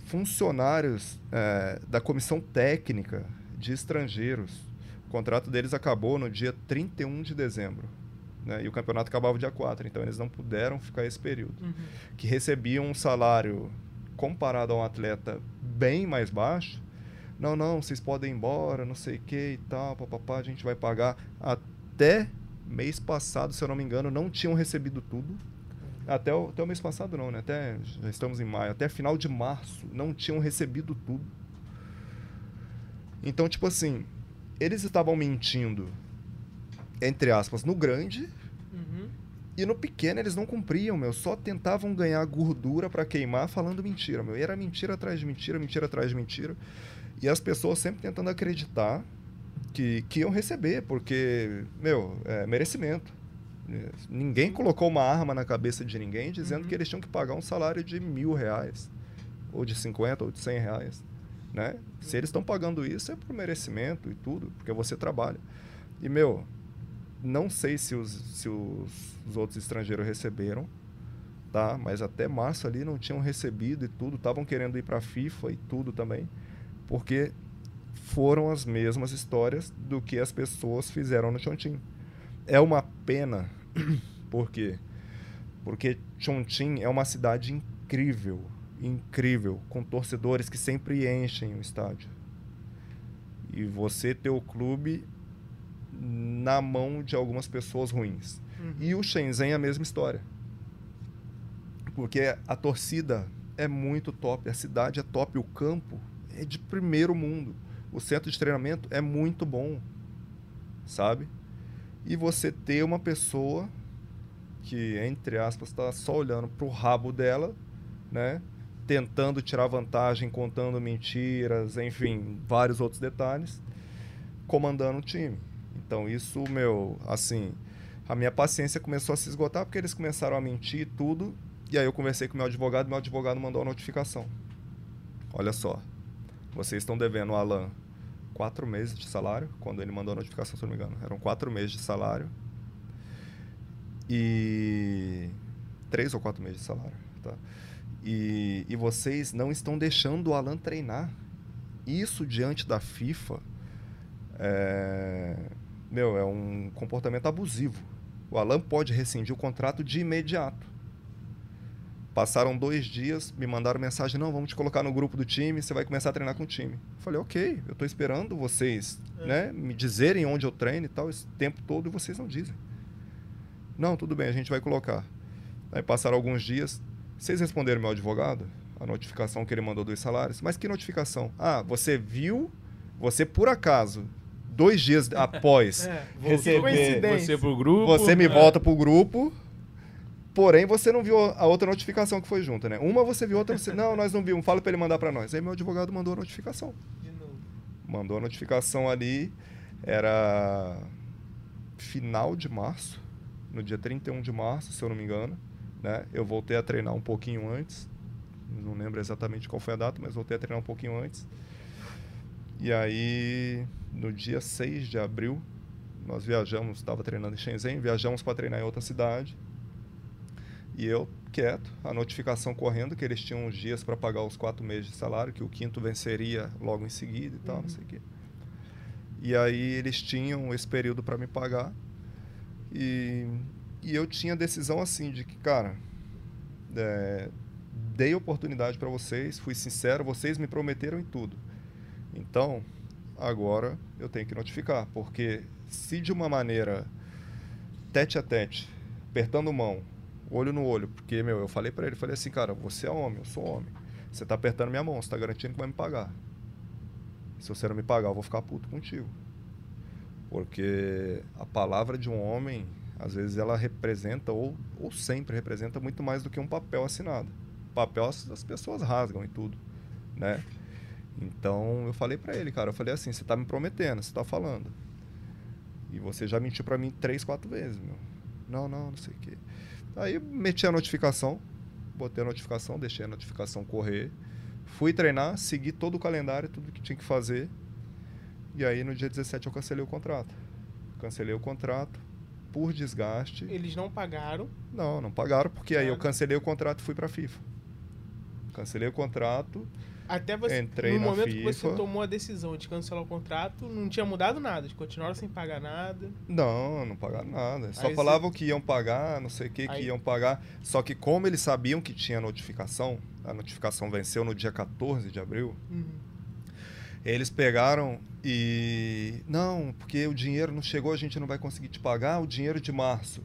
Funcionários eh, da comissão técnica de estrangeiros, o contrato deles acabou no dia 31 de dezembro. Né? E o campeonato acabava dia 4, então eles não puderam ficar esse período Uhum. que recebiam um salário comparado a um atleta bem mais baixo, não, não, vocês podem ir embora, não sei o que e tal, papapá, a gente vai pagar. Até mês passado, se eu não me engano, não tinham recebido tudo. Até o, até o mês passado não, né? Até, já estamos em maio, até final de março, não tinham recebido tudo. Então, tipo assim, eles estavam mentindo, entre aspas, no grande. E no pequeno eles não cumpriam, meu. Só tentavam ganhar gordura pra queimar falando mentira, meu. E era mentira atrás de mentira, mentira atrás de mentira. E as pessoas sempre tentando acreditar que, que iam receber, porque, meu, é merecimento. É, Ninguém colocou uma arma na cabeça de ninguém dizendo Uhum. que eles tinham que pagar um salário de mil reais, ou de 50, ou de 100 reais. Né? Se eles estão pagando isso, é por merecimento e tudo, porque você trabalha. E, meu, não sei se os, se os, os outros estrangeiros receberam, tá? Mas até março ali não tinham recebido e tudo, estavam querendo ir para a FIFA e tudo também, porque foram as mesmas histórias do que as pessoas fizeram no Chontin. É uma pena, por quê? Porque Chontin é uma cidade incrível, incrível, com torcedores que sempre enchem o estádio. E você ter o clube na mão de algumas pessoas ruins. Uhum. E o Shenzhen é a mesma história. Porque a torcida é muito top, a cidade é top, o campo é de primeiro mundo. O centro de treinamento é muito bom, sabe? e você ter uma pessoa que, entre aspas, está só olhando para o rabo dela, né? Tentando tirar vantagem, contando mentiras, enfim, vários outros detalhes, comandando o time. Então, isso, meu, assim, a minha paciência começou a se esgotar porque eles começaram a mentir e tudo. E aí eu conversei com meu advogado, meu advogado mandou a notificação. Olha só, vocês estão devendo o Alan quatro meses de salário, quando ele mandou a notificação, se não me engano. Eram quatro meses de salário. E. Três ou quatro meses de salário. Tá? E, e vocês não estão deixando o Alan treinar. Isso diante da FIFA é, meu, é um comportamento abusivo. O Alan pode rescindir o contrato de imediato. Passaram dois dias, me mandaram mensagem: não, vamos te colocar no grupo do time, você vai começar a treinar com o time. Eu falei: ok, eu estou esperando vocês é. né, me dizerem onde eu treino e tal, esse tempo todo, e vocês não dizem. Não, tudo bem, a gente vai colocar. Aí passaram alguns dias, vocês responderam meu advogado? A notificação que ele mandou dos salários. Mas que notificação? Ah, você viu, você por acaso dois dias após é, receber você pro grupo. Você me é. volta pro grupo. Porém, você não viu a outra notificação que foi junto, né? Uma você viu, outra você. Não, nós não vimos. Fala para ele mandar para nós. Aí meu advogado mandou a notificação. De novo. Mandou a notificação ali. Era final de março. No dia 31 de março, se eu não me engano. Né? Eu voltei a treinar um pouquinho antes. Não lembro exatamente qual foi a data, mas voltei a treinar um pouquinho antes. E aí no dia 6 de abril, nós viajamos, estava treinando em Shenzhen, viajamos para treinar em outra cidade. E eu, quieto, a notificação correndo que eles tinham uns dias para pagar os quatro meses de salário, que o quinto venceria logo em seguida e tal, uhum. não sei o quê. E aí eles tinham esse período para me pagar. E, e eu tinha a decisão assim de que, cara, é, dei oportunidade para vocês, fui sincero, vocês me prometeram em tudo. Então, agora eu tenho que notificar, porque se de uma maneira tete a tete, apertando mão, olho no olho, porque, meu, eu falei para ele, falei assim, cara, você é homem, eu sou homem. Você tá apertando minha mão, você tá garantindo que vai me pagar. Se você não me pagar, eu vou ficar puto contigo. Porque a palavra de um homem, às vezes, ela representa, ou, ou sempre representa, muito mais do que um papel assinado. Papel as pessoas rasgam e tudo, né? Então eu falei para ele, cara, eu falei assim, você tá me prometendo, você tá falando. E você já mentiu para mim três, quatro vezes, meu. Não, não, não sei o quê. Aí meti a notificação, botei a notificação, deixei a notificação correr. Fui treinar, segui todo o calendário, tudo que tinha que fazer. E aí no dia 17 eu cancelei o contrato. Cancelei o contrato por desgaste. Eles não pagaram? Não, não pagaram, porque aí eu cancelei o contrato e fui para FIFA. Cancelei o contrato até você, Entrei no momento FIFA. que você tomou a decisão de cancelar o contrato, não tinha mudado nada, de continuaram sem pagar nada. Não, não pagaram nada. Só Aí falavam você... que iam pagar, não sei o que, Aí... que iam pagar. Só que como eles sabiam que tinha notificação, a notificação venceu no dia 14 de abril, uhum. eles pegaram e... Não, porque o dinheiro não chegou, a gente não vai conseguir te pagar o dinheiro de março.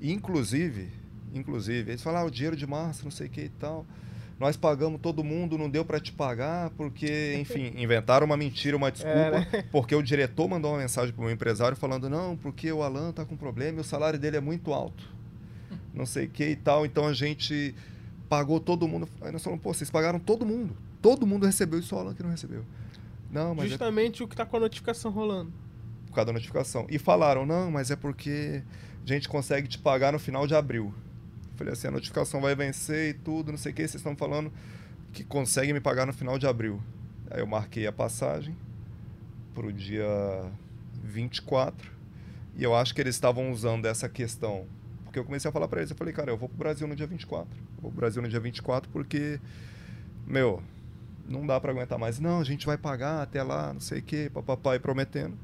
Inclusive, inclusive, eles falaram, ah, o dinheiro de março, não sei o que e tal nós pagamos todo mundo, não deu para te pagar, porque, enfim, inventaram uma mentira, uma desculpa, é, né? porque o diretor mandou uma mensagem para o meu empresário falando, não, porque o Alan tá com problema e o salário dele é muito alto. Não sei o que e tal, então a gente pagou todo mundo. Aí nós falamos, pô, vocês pagaram todo mundo. Todo mundo recebeu, e só o Alan que não recebeu. Não, mas é Justamente é... o que está com a notificação rolando. Por causa da notificação. E falaram, não, mas é porque a gente consegue te pagar no final de abril. Falei assim, a notificação vai vencer e tudo, não sei o que, vocês estão falando que conseguem me pagar no final de abril. Aí eu marquei a passagem para o dia 24 e eu acho que eles estavam usando essa questão. Porque eu comecei a falar para eles, eu falei, cara, eu vou pro Brasil no dia 24. Eu vou pro Brasil no dia 24 porque, meu, não dá para aguentar mais. Não, a gente vai pagar até lá, não sei o que, papai prometendo.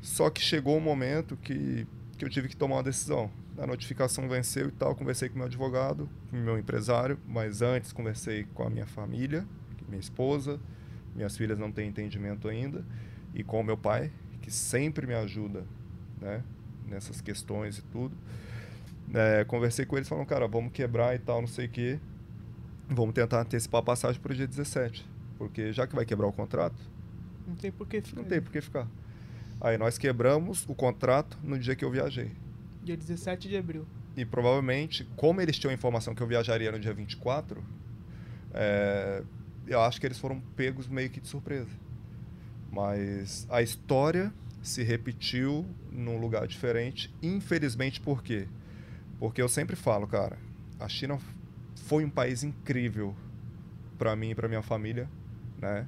Só que chegou um momento que, que eu tive que tomar uma decisão a notificação venceu e tal, conversei com meu advogado, com meu empresário, mas antes conversei com a minha família, minha esposa, minhas filhas não têm entendimento ainda, e com o meu pai, que sempre me ajuda, né, nessas questões e tudo. É, conversei com eles, falaram, cara, vamos quebrar e tal, não sei o quê, vamos tentar antecipar a passagem para o dia 17, porque já que vai quebrar o contrato, não tem por que ficar. Não tem por que ficar. Aí nós quebramos o contrato no dia que eu viajei. Dia 17 de abril. E provavelmente, como eles tinham a informação que eu viajaria no dia 24, é, eu acho que eles foram pegos meio que de surpresa. Mas a história se repetiu num lugar diferente. Infelizmente, por quê? Porque eu sempre falo, cara, a China foi um país incrível para mim e para minha família, né?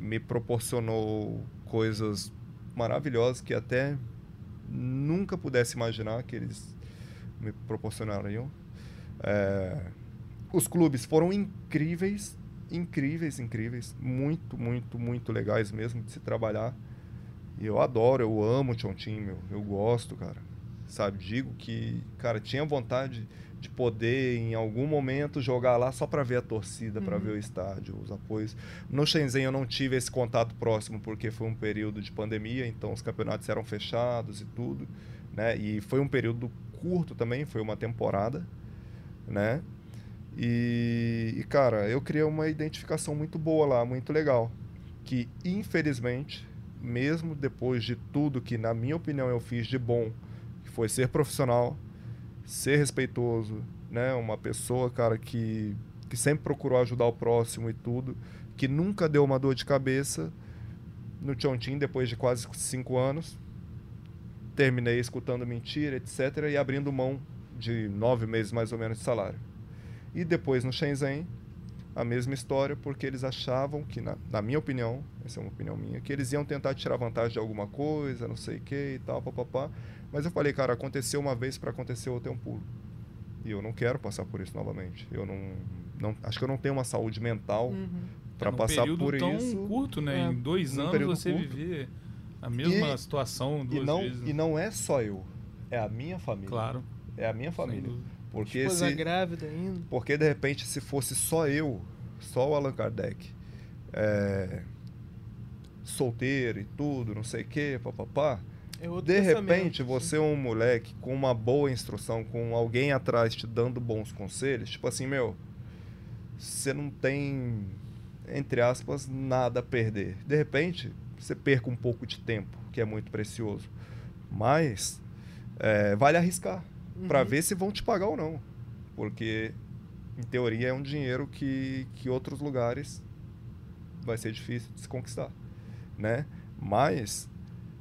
Me proporcionou coisas maravilhosas que até nunca pudesse imaginar que eles me proporcionariam. É, os clubes foram incríveis, incríveis, incríveis, muito, muito, muito legais mesmo de se trabalhar. E eu adoro, eu amo o Chontin, meu, eu gosto, cara. Sabe, digo que, cara, tinha vontade de poder em algum momento jogar lá só para ver a torcida, uhum. para ver o estádio, os apoios. No Shenzhen eu não tive esse contato próximo porque foi um período de pandemia, então os campeonatos eram fechados e tudo, né? E foi um período curto também, foi uma temporada, né? E, e cara, eu criei uma identificação muito boa lá, muito legal, que infelizmente, mesmo depois de tudo que na minha opinião eu fiz de bom, que foi ser profissional, ser respeitoso, né? Uma pessoa, cara, que, que sempre procurou ajudar o próximo e tudo, que nunca deu uma dor de cabeça. No Chontin, depois de quase cinco anos, terminei escutando mentira, etc., e abrindo mão de nove meses mais ou menos de salário. E depois no Shenzhen, a mesma história, porque eles achavam que, na, na, minha opinião, essa é uma opinião minha, que eles iam tentar tirar vantagem de alguma coisa, não sei o que e tal, papapá. Mas eu falei, cara, aconteceu uma vez para acontecer outra é um pulo. E eu não quero passar por isso novamente. Eu não, não acho que eu não tenho uma saúde mental uhum. para é passar por tão isso. curto, né? É, em dois anos você curto. viver a mesma e, situação duas e não, vezes. E não é só eu, é a minha família. Claro. É a minha família. Porque Esposa se, grávida ainda. Porque de repente se fosse só eu, só o Allan Kardec, é, solteiro e tudo, não sei o quê, papapá, é de repente, você é um moleque com uma boa instrução, com alguém atrás te dando bons conselhos, tipo assim, meu, você não tem, entre aspas, nada a perder. De repente, você perca um pouco de tempo, que é muito precioso. Mas é, vale arriscar uhum. para ver se vão te pagar ou não. Porque, em teoria, é um dinheiro que, que outros lugares vai ser difícil de se conquistar. Né? Mas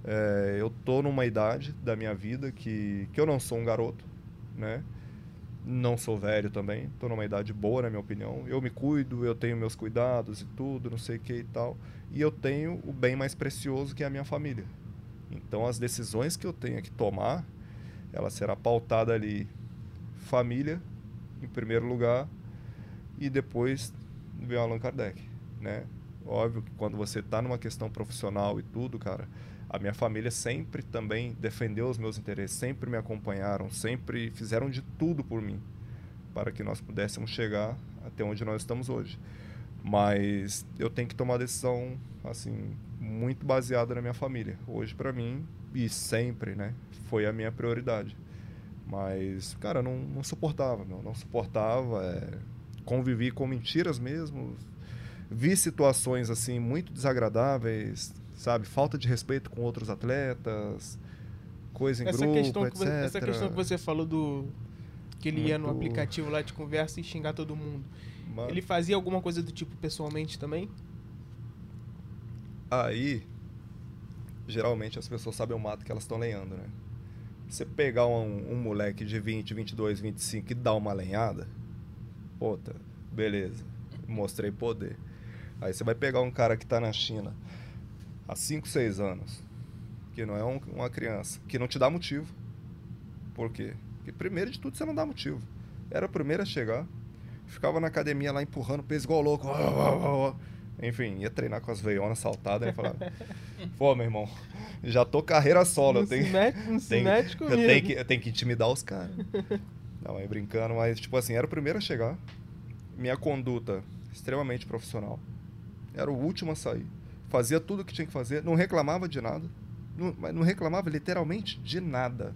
é, eu tô numa idade da minha vida que, que eu não sou um garoto, né? Não sou velho também, tô numa idade boa, na minha opinião. Eu me cuido, eu tenho meus cuidados e tudo, não sei o que e tal. E eu tenho o bem mais precioso que é a minha família. Então as decisões que eu tenho que tomar, ela será pautada ali família em primeiro lugar e depois vem Allan Kardec, né? Óbvio que quando você está numa questão profissional e tudo, cara, a minha família sempre também defendeu os meus interesses, sempre me acompanharam, sempre fizeram de tudo por mim para que nós pudéssemos chegar até onde nós estamos hoje. Mas eu tenho que tomar decisão assim muito baseada na minha família. Hoje para mim e sempre, né, foi a minha prioridade. Mas, cara, não, não suportava, meu, não suportava. É, convivi com mentiras mesmo. Vi situações assim muito desagradáveis, sabe? Falta de respeito com outros atletas, coisa em essa grupo, questão etc. Que você, essa questão que você falou do que ele Muito... ia no aplicativo lá de conversa e xingar todo mundo. Mano. Ele fazia alguma coisa do tipo pessoalmente também? Aí, geralmente as pessoas sabem o mato que elas estão lenhando, né? Você pegar um, um, moleque de 20, 22, 25 e dar uma lenhada, puta, beleza, mostrei poder. Aí você vai pegar um cara que está na China, há 5, 6 anos, que não é um, uma criança, que não te dá motivo. Por quê? Porque primeiro de tudo você não dá motivo. Era o primeiro a chegar, ficava na academia lá empurrando peso igual louco. Enfim, ia treinar com as veionas saltadas e falava: Pô, meu irmão, já tô carreira solo. Não eu tenho, se mete, não se tenho, mete comigo. Eu tenho, que, eu tenho que intimidar os caras. Não, é brincando, mas tipo assim, era o primeiro a chegar. Minha conduta extremamente profissional. Era o último a sair fazia tudo o que tinha que fazer, não reclamava de nada, não, não reclamava literalmente de nada.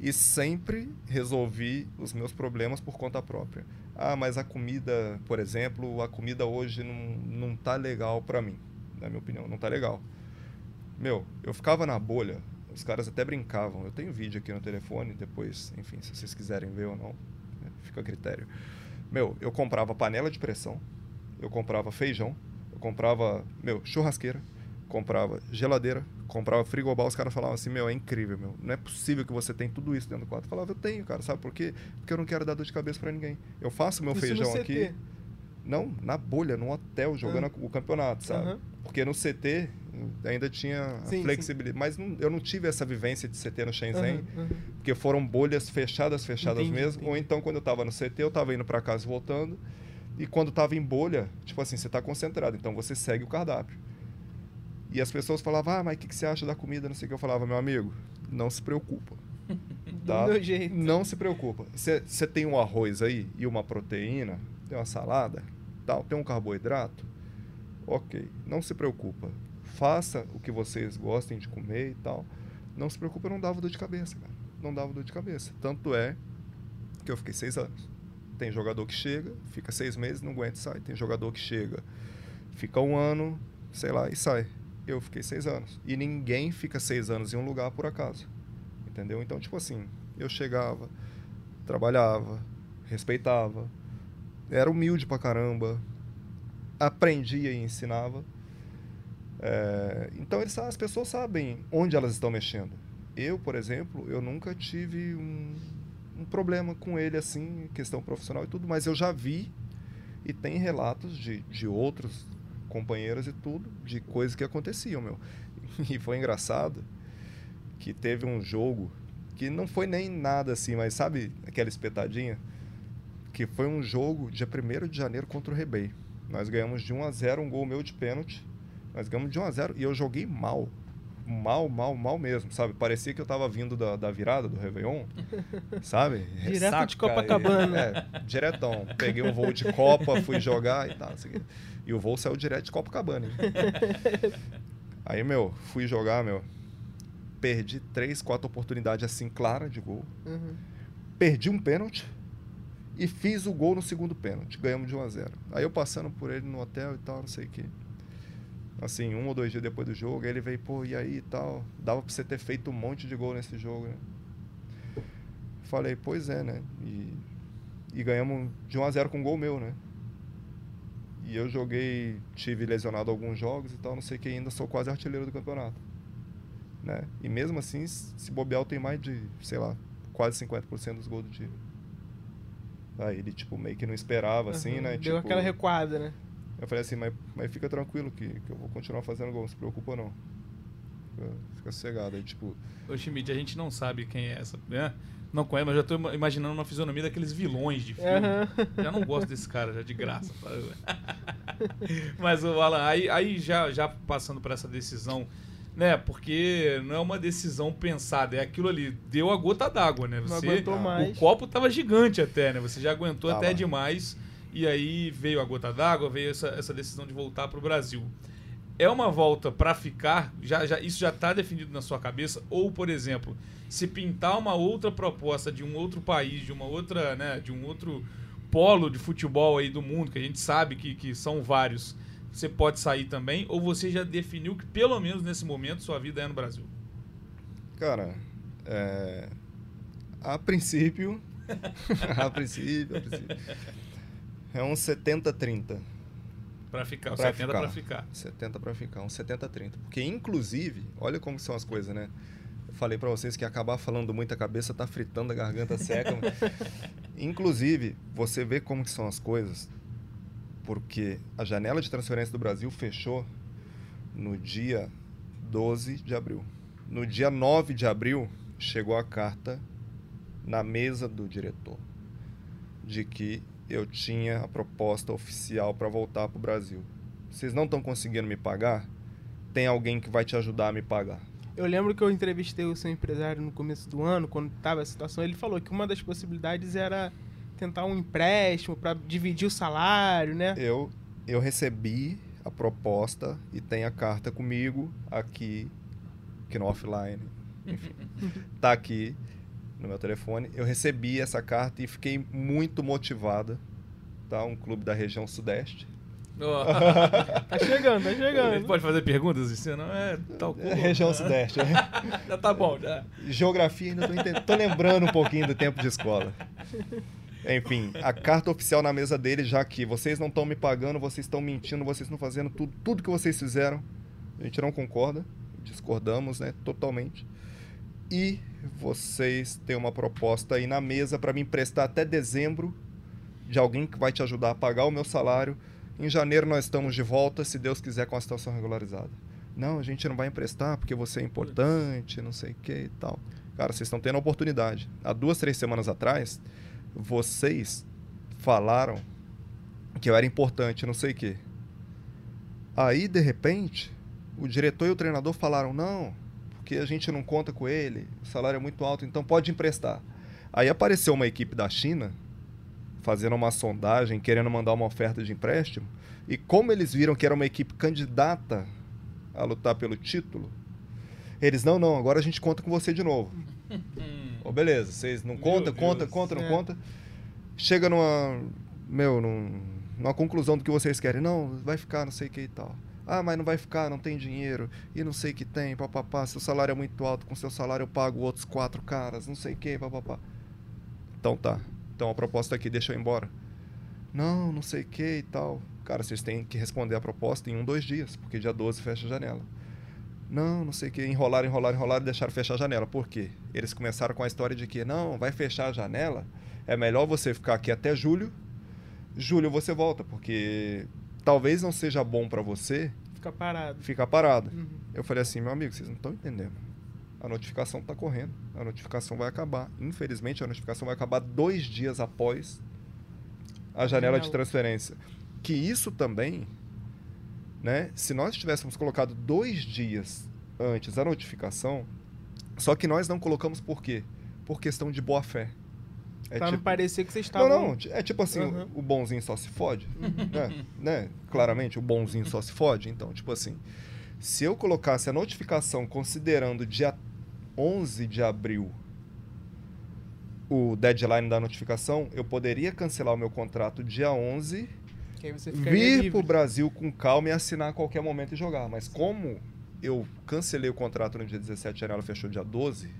E sempre resolvi os meus problemas por conta própria. Ah, mas a comida, por exemplo, a comida hoje não, não tá legal para mim, na minha opinião, não tá legal. Meu, eu ficava na bolha os caras até brincavam. Eu tenho vídeo aqui no telefone, depois, enfim, se vocês quiserem ver ou não, né, fica a critério. Meu, eu comprava panela de pressão, eu comprava feijão, comprava, meu, churrasqueira, comprava geladeira, comprava frigobar, os caras falavam assim, meu, é incrível, meu, não é possível que você tem tudo isso dentro do quarto. Eu falava, eu tenho, cara, sabe por quê? Porque eu não quero dar dor de cabeça para ninguém. Eu faço meu Isso feijão aqui. Não, na bolha, no hotel, jogando Ah. o campeonato, sabe? Aham. Porque no CT ainda tinha a Sim, sim. flexibilidade. Mas não- eu não tive essa vivência de CT no Shenzhen, aham. porque foram bolhas fechadas, fechadas Entendi, mesmo. Ou entendi. então, quando eu tava no CT, eu tava indo para casa voltando. E quando tava em bolha, tipo assim, você tá concentrado, então você segue o cardápio. E as pessoas falavam, ah, mas o que, que você acha da comida? Não sei o que. Eu falava, meu amigo, não se preocupa. Tá? Do jeito. Não se preocupa. Você tem um arroz aí e uma proteína, tem uma salada, tal, tem um carboidrato. Ok, não se preocupa. Faça o que vocês gostem de comer e tal. Não se preocupa, não dava dor de cabeça, cara. Não dava dor de cabeça. Tanto é que eu fiquei seis anos. Tem jogador que chega, fica seis meses, não aguenta e sai. Tem jogador que chega, fica um ano, sei lá, e sai. Eu fiquei seis anos. E ninguém fica seis anos em um lugar por acaso. Entendeu? Então, tipo assim, eu chegava, trabalhava, respeitava, era humilde pra caramba, aprendia e ensinava. É, então, eles, as pessoas sabem onde elas estão mexendo. Eu, por exemplo, eu nunca tive um, um problema com ele, assim, questão profissional e tudo, mas eu já vi e tem relatos de, de outros companheiros e tudo, de coisas que aconteciam, meu. E foi engraçado que teve um jogo que não foi nem nada assim, mas sabe aquela espetadinha? Que foi um jogo dia 1 de janeiro contra o Rebei. Nós ganhamos de 1 a 0 um gol meu de pênalti. Nós ganhamos de 1 a 0 e eu joguei mal. Mal, mal, mal mesmo, sabe? Parecia que eu tava vindo da, da virada do Réveillon, sabe? Direto de Ressaca, Copacabana. É, diretão. Peguei um voo de Copa, fui jogar e tal. quê. E o voo saiu direto de Copacabana. hein? Aí, meu, fui jogar, meu. Perdi três, quatro oportunidades assim, clara de gol. Uhum. Perdi um pênalti e fiz o gol no segundo pênalti. Ganhamos de 1 a 0 Aí eu passando por ele no hotel e tal, não sei o quê. Assim, um ou dois dias depois do jogo, aí ele veio, pô, e aí e tal? Dava pra você ter feito um monte de gol nesse jogo, né? Falei, pois é, né? E, e ganhamos de 1 a 0 com um gol meu, né? E eu joguei, tive lesionado alguns jogos e tal, não sei o que, ainda sou quase artilheiro do campeonato. Né? E mesmo assim, se bobear, tenho mais de, sei lá, quase 50% dos gols do time. Aí ele, tipo, meio que não esperava, assim, Uhum. né? Deu tipo, aquela recuada, né? Eu falei assim, mas, mas fica tranquilo que, que eu vou continuar fazendo gol, não se preocupa não. Fica, fica sossegado. Aí, tipo, Ô, Schmidt, a gente não sabe quem é essa, né? Não conhece, mas já tô ima- imaginando uma fisionomia daqueles vilões de filme. Aham. Já não gosto desse cara, já de graça. Mas, o Alan, aí, aí já, já passando por essa decisão, né? Porque não é uma decisão pensada, é aquilo ali, deu a gota d'água, né? Não Você, aguentou o mais. o copo tava gigante até, né? Você já aguentou Tava. até demais. E aí veio a gota d'água, veio essa, essa decisão de voltar pro Brasil. É uma volta para ficar? Já, já, isso já está definido na sua cabeça? Ou, por exemplo, se pintar uma outra proposta de um outro país, de uma outra, né, de um outro polo de futebol aí do mundo, que a gente sabe que, que são vários, você pode sair também? Ou você já definiu que, pelo menos nesse momento, sua vida é no Brasil? cara, é, a princípio, a princípio, a princípio, é um 70-30. Para ficar, Pra 70 para ficar. 70 para ficar, um 70-30. Porque, inclusive, olha como são as coisas, né? Eu falei para vocês que acabar falando muito a cabeça tá fritando a garganta seca. inclusive, você vê como que são as coisas, porque a janela de transferência do Brasil fechou no dia 12 de abril. No dia 9 de abril, chegou a carta na mesa do diretor de que eu tinha a proposta oficial para voltar para o Brasil. Vocês não estão conseguindo me pagar? Tem alguém que vai te ajudar a me pagar. Eu lembro que eu entrevistei o seu empresário no começo do ano, quando tava a situação, ele falou que uma das possibilidades era tentar um empréstimo para dividir o salário, né? Eu, eu recebi a proposta e tem a carta comigo aqui, aqui no offline. Enfim, tá aqui no meu telefone. Eu recebi essa carta e fiquei muito motivada. Tá? Um clube da região sudeste. Ó, Tá chegando, tá Ele chegando. pode fazer perguntas assim, não é tal É coisa. região sudeste. né? Já tá bom, já. Geografia ainda tô, entendendo, tô lembrando um pouquinho do tempo de escola. Enfim, a carta oficial na mesa dele, já que vocês não estão me pagando, vocês estão mentindo, vocês estão fazendo tudo, tudo que vocês fizeram. A gente não concorda, discordamos, né, totalmente. E vocês têm uma proposta aí na mesa para me emprestar até dezembro de alguém que vai te ajudar a pagar o meu salário. Em janeiro nós estamos de volta, se Deus quiser, com a situação regularizada. Não, a gente não vai emprestar porque você é importante, não sei o que e tal. Cara, vocês estão tendo a oportunidade. Há duas, três semanas atrás, vocês falaram que eu era importante, não sei o quê. Aí, de repente, o diretor e o treinador falaram: não, porque a gente não conta com ele, o salário é muito alto, então pode emprestar. Aí apareceu uma equipe da China fazendo uma sondagem, querendo mandar uma oferta de empréstimo, e como eles viram que era uma equipe candidata a lutar pelo título, eles: não, não, agora a gente conta com você de novo. Ô, beleza, vocês não conta, conta, conta, não É. conta. Chega numa. Meu, num, numa conclusão do que vocês querem. Não, vai ficar, não sei o que e tal. Ah, mas não vai ficar, não tem dinheiro. E não sei o que tem, papapá. Seu salário é muito alto, com seu salário eu pago outros quatro caras, não sei o que, papapá. Então tá. Então a proposta aqui, deixa eu ir embora. Não, não sei o que e tal. Cara, vocês têm que responder a proposta em um, dois dias, porque dia 12 fecha a janela. Não, não sei o que, enrolaram, enrolaram, enrolaram e deixaram fechar a janela. Por quê? Eles começaram com a história de que, não, vai fechar a janela, é melhor você ficar aqui até julho. Julho você volta, porque talvez não seja bom pra você Fica parado. ficar parado. Uhum. Eu falei assim, meu amigo, vocês não estão entendendo. A notificação tá correndo. A notificação vai acabar. Infelizmente, a notificação vai acabar dois dias após a janela de transferência. Que isso também, né? Se nós tivéssemos colocado dois dias antes a notificação, só que nós não colocamos por quê? Por questão de boa fé. É pra não tipo- parecer que vocês não, estavam. não, é tipo assim, Uhum. o, o bonzinho só se fode, né? né? Claramente, o bonzinho só se fode. Então, tipo assim, se eu colocasse a notificação considerando dia 11 de abril o deadline da notificação, eu poderia cancelar o meu contrato dia 11, Que aí você ficaria vir livre. pro Brasil com calma e assinar a qualquer momento e jogar. Mas como eu cancelei o contrato no dia 17 de janeiro, ela fechou dia 12,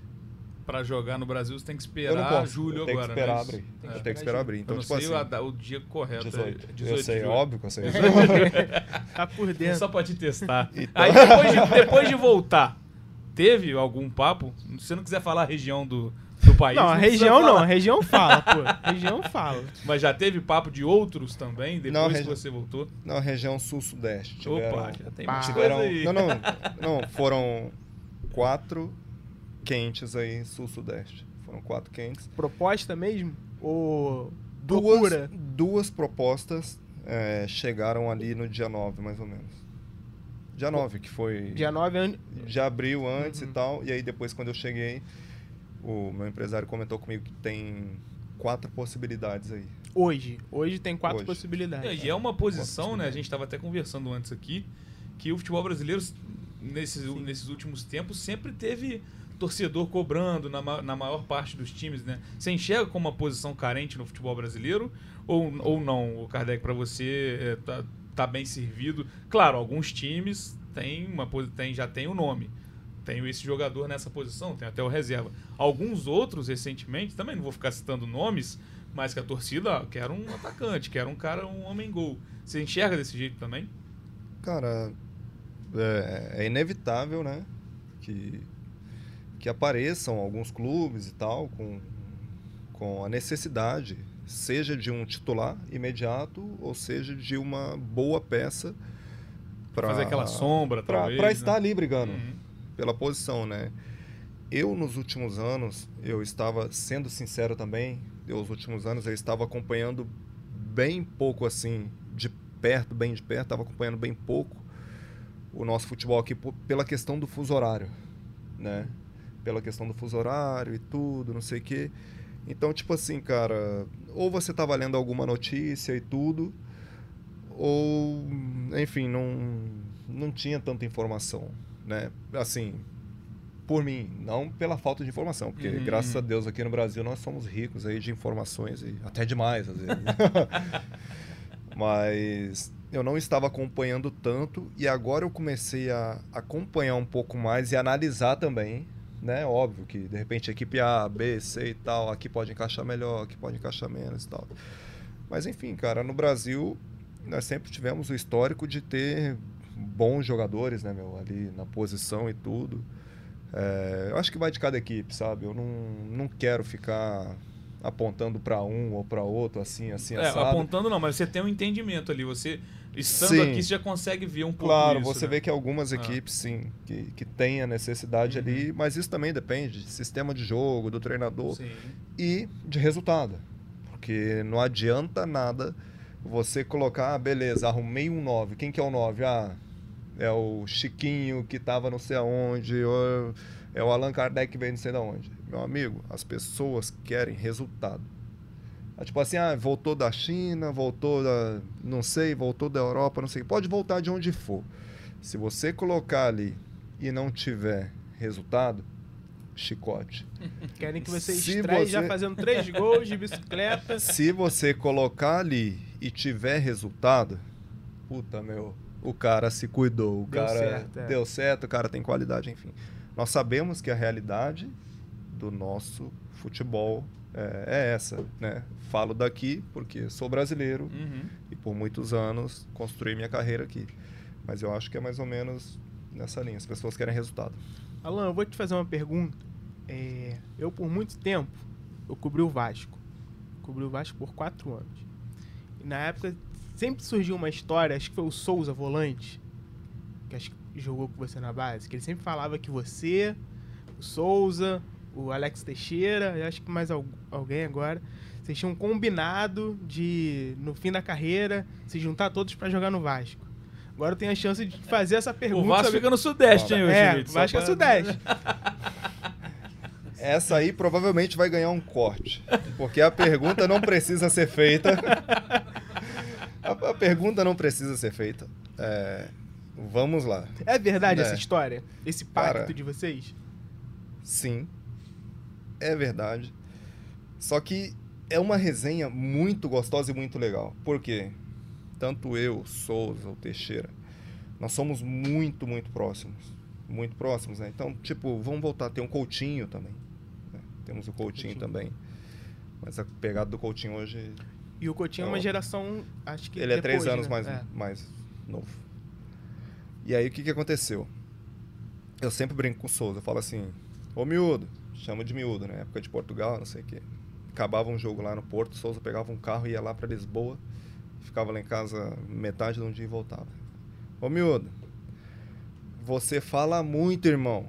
Pra jogar no Brasil, você tem que eu não esperar julho eu tenho agora, que esperar né? abrir. Isso? Eu É. tenho que esperar abrir. Eu Então, não tipo sei assim, a da- o dia correto. 18. é 18 eu sei, de julho. óbvio que eu sei. Tá por dentro. Só pra te testar. Então- Aí depois de, depois de voltar, teve algum papo? Se você não quiser falar a região do, do país. Não, a precisa região não, a região fala, pô. A região fala. Mas já teve papo de outros também, depois Não, a que regi- você voltou? Na região sul-sudeste. Tiveram, Opa, já tem tiveram, não, não, não, foram quatro quentes aí sul-sudeste. Foram quatro quentes. Proposta mesmo? Ou Duas, loucura? duas propostas é, chegaram ali no dia 9, mais ou menos. Dia 9, que foi... Dia 9 anos. Já abriu antes Uhum. e tal. E aí depois, quando eu cheguei, o meu empresário comentou comigo que tem quatro possibilidades aí. Hoje. Hoje tem quatro Hoje. possibilidades. E é uma posição, né? A gente estava até conversando antes aqui, que o futebol brasileiro, nesses, nesses últimos tempos, sempre teve torcedor cobrando na, na maior parte dos times, né? Você enxerga como uma posição carente no futebol brasileiro? Ou, ou não, o Kardec, para você é, tá, tá bem servido? Claro, alguns times têm uma, tem, já tem o nome. Tenho esse jogador nessa posição, tem até o reserva. Alguns outros, recentemente, também não vou ficar citando nomes, mas que a torcida ah, quer um atacante, quer um cara, um homem-gol. Você enxerga desse jeito também? Cara, é, é inevitável, né? Que, que apareçam alguns clubes e tal com, com a necessidade, seja de um titular imediato ou seja de uma boa peça para Fazer aquela sombra. Para né? estar ali brigando Uhum. pela posição, né? Eu, nos últimos anos, eu estava, sendo sincero também, eu, nos últimos anos eu estava acompanhando bem pouco, assim, de perto, bem de perto, estava acompanhando bem pouco o nosso futebol aqui pela questão do fuso horário, né? Pela questão do fuso horário e tudo, não sei o quê. Então, tipo assim, cara, ou você estava lendo alguma notícia e tudo, ou, enfim, não, não tinha tanta informação, né? Assim, por mim, não pela falta de informação, porque Uhum. graças a Deus aqui no Brasil nós somos ricos aí de informações e até demais às vezes. Mas eu não estava acompanhando tanto e agora eu comecei a acompanhar um pouco mais e analisar também, né? Óbvio que de repente equipe A, B, C e tal, aqui pode encaixar melhor, aqui pode encaixar menos e tal. Mas enfim, cara, no Brasil nós sempre tivemos o histórico de ter bons jogadores, né, meu, ali na posição e tudo. É, eu acho que vai de cada equipe, sabe? Eu não, não quero ficar apontando para um ou para outro, assim, assim, é, assado. apontando não, mas você tem um entendimento ali. Você, estando Sim. aqui, você já consegue ver um pouco Claro, isso, você né? vê que algumas Ah. equipes, sim, que, que têm a necessidade Uhum. ali, mas isso também depende de sistema de jogo, do treinador Sim. e de resultado. Porque não adianta nada você colocar, ah, beleza, arrumei um 9. Quem que é o 9? Ah, é o Chiquinho que tava não sei aonde, ou é o Allan Kardec que veio não sei de onde. Meu amigo, as pessoas querem resultado. Tipo assim, ah, voltou da China, voltou da, não sei, voltou da Europa, não sei. Pode voltar de onde for. Se você colocar ali e não tiver resultado, chicote. Querem que você Se estreie já você- fazendo três gols de bicicleta. Se você colocar ali e tiver resultado, puta, meu, o cara se cuidou, o Deu cara certo, é. deu certo, o cara tem qualidade, enfim. Nós sabemos que a realidade do nosso futebol é, é essa, né? Falo daqui porque sou brasileiro Uhum. e por muitos anos construí minha carreira aqui. Mas eu acho que é mais ou menos nessa linha. As pessoas querem resultado. Alan, eu vou te fazer uma pergunta. É, eu, por muito tempo, eu cobri o Vasco. Cobri o Vasco por quatro anos. E na época, sempre surgiu uma história, acho que foi o Souza, volante, que acho que jogou com você na base, que ele sempre falava que você, o Souza, o Alex Teixeira, eu acho que mais al- alguém agora, vocês tinham combinado de, no fim da carreira, se juntar todos pra jogar no Vasco. Agora eu tenho a chance de fazer essa pergunta. O Vasco sobre- fica no Sudeste, hein, É, Felipe? o Vasco é Só pra- Sudeste. Essa aí provavelmente vai ganhar um corte, porque a pergunta não precisa ser feita. A, a pergunta não precisa ser feita. É, vamos lá. É verdade É. essa história? Esse pacto Cara. de vocês? Sim, é verdade. Só que é uma resenha muito gostosa e muito legal. Por quê? Tanto eu, Souza, o Teixeira, nós somos muito, muito próximos. Muito próximos, né? Então, tipo, vamos voltar. Tem um Coutinho também. né? Temos o Coutinho, Coutinho. também. Mas a pegada do Coutinho hoje E o Coutinho é uma Ó. geração, acho que Ele é depois, três anos né? mais, É. mais novo. E aí, o que, que aconteceu? Eu sempre brinco com o Souza. Eu falo assim, ô miúdo, chama de miúdo, né? Época de Portugal, não sei o quê. Acabava um jogo lá no Porto, Souza pegava um carro e ia lá pra Lisboa. Ficava lá em casa metade de um dia e voltava. Ô miúdo, você fala muito, irmão.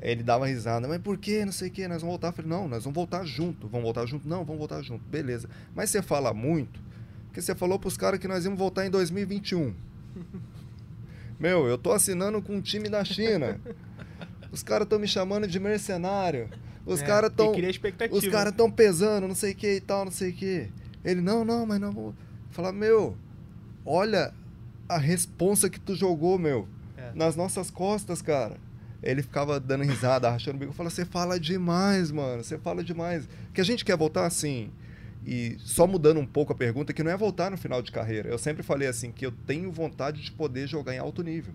Ele dava risada, mas por que? Não sei o que, nós vamos voltar. Eu falei, não, nós vamos voltar junto. Vamos voltar junto? Não, vamos voltar junto. Beleza. Mas você fala muito, porque você falou pros caras que nós íamos voltar em 2021. Meu, eu tô assinando com um time da China. Os caras estão me chamando de mercenário. Os É, caras estão. Os caras estão pesando, não sei o que e tal, não sei o que. Ele, não, não, mas não vou. Falar, meu, olha a responsa que tu jogou, meu. É. Nas nossas costas, cara. Ele ficava dando risada, rachando o bico. Eu falava, você fala demais, mano. Você fala demais. Que a gente quer voltar assim. E só mudando um pouco a pergunta, que não é voltar no final de carreira. Eu sempre falei assim, que eu tenho vontade de poder jogar em alto nível.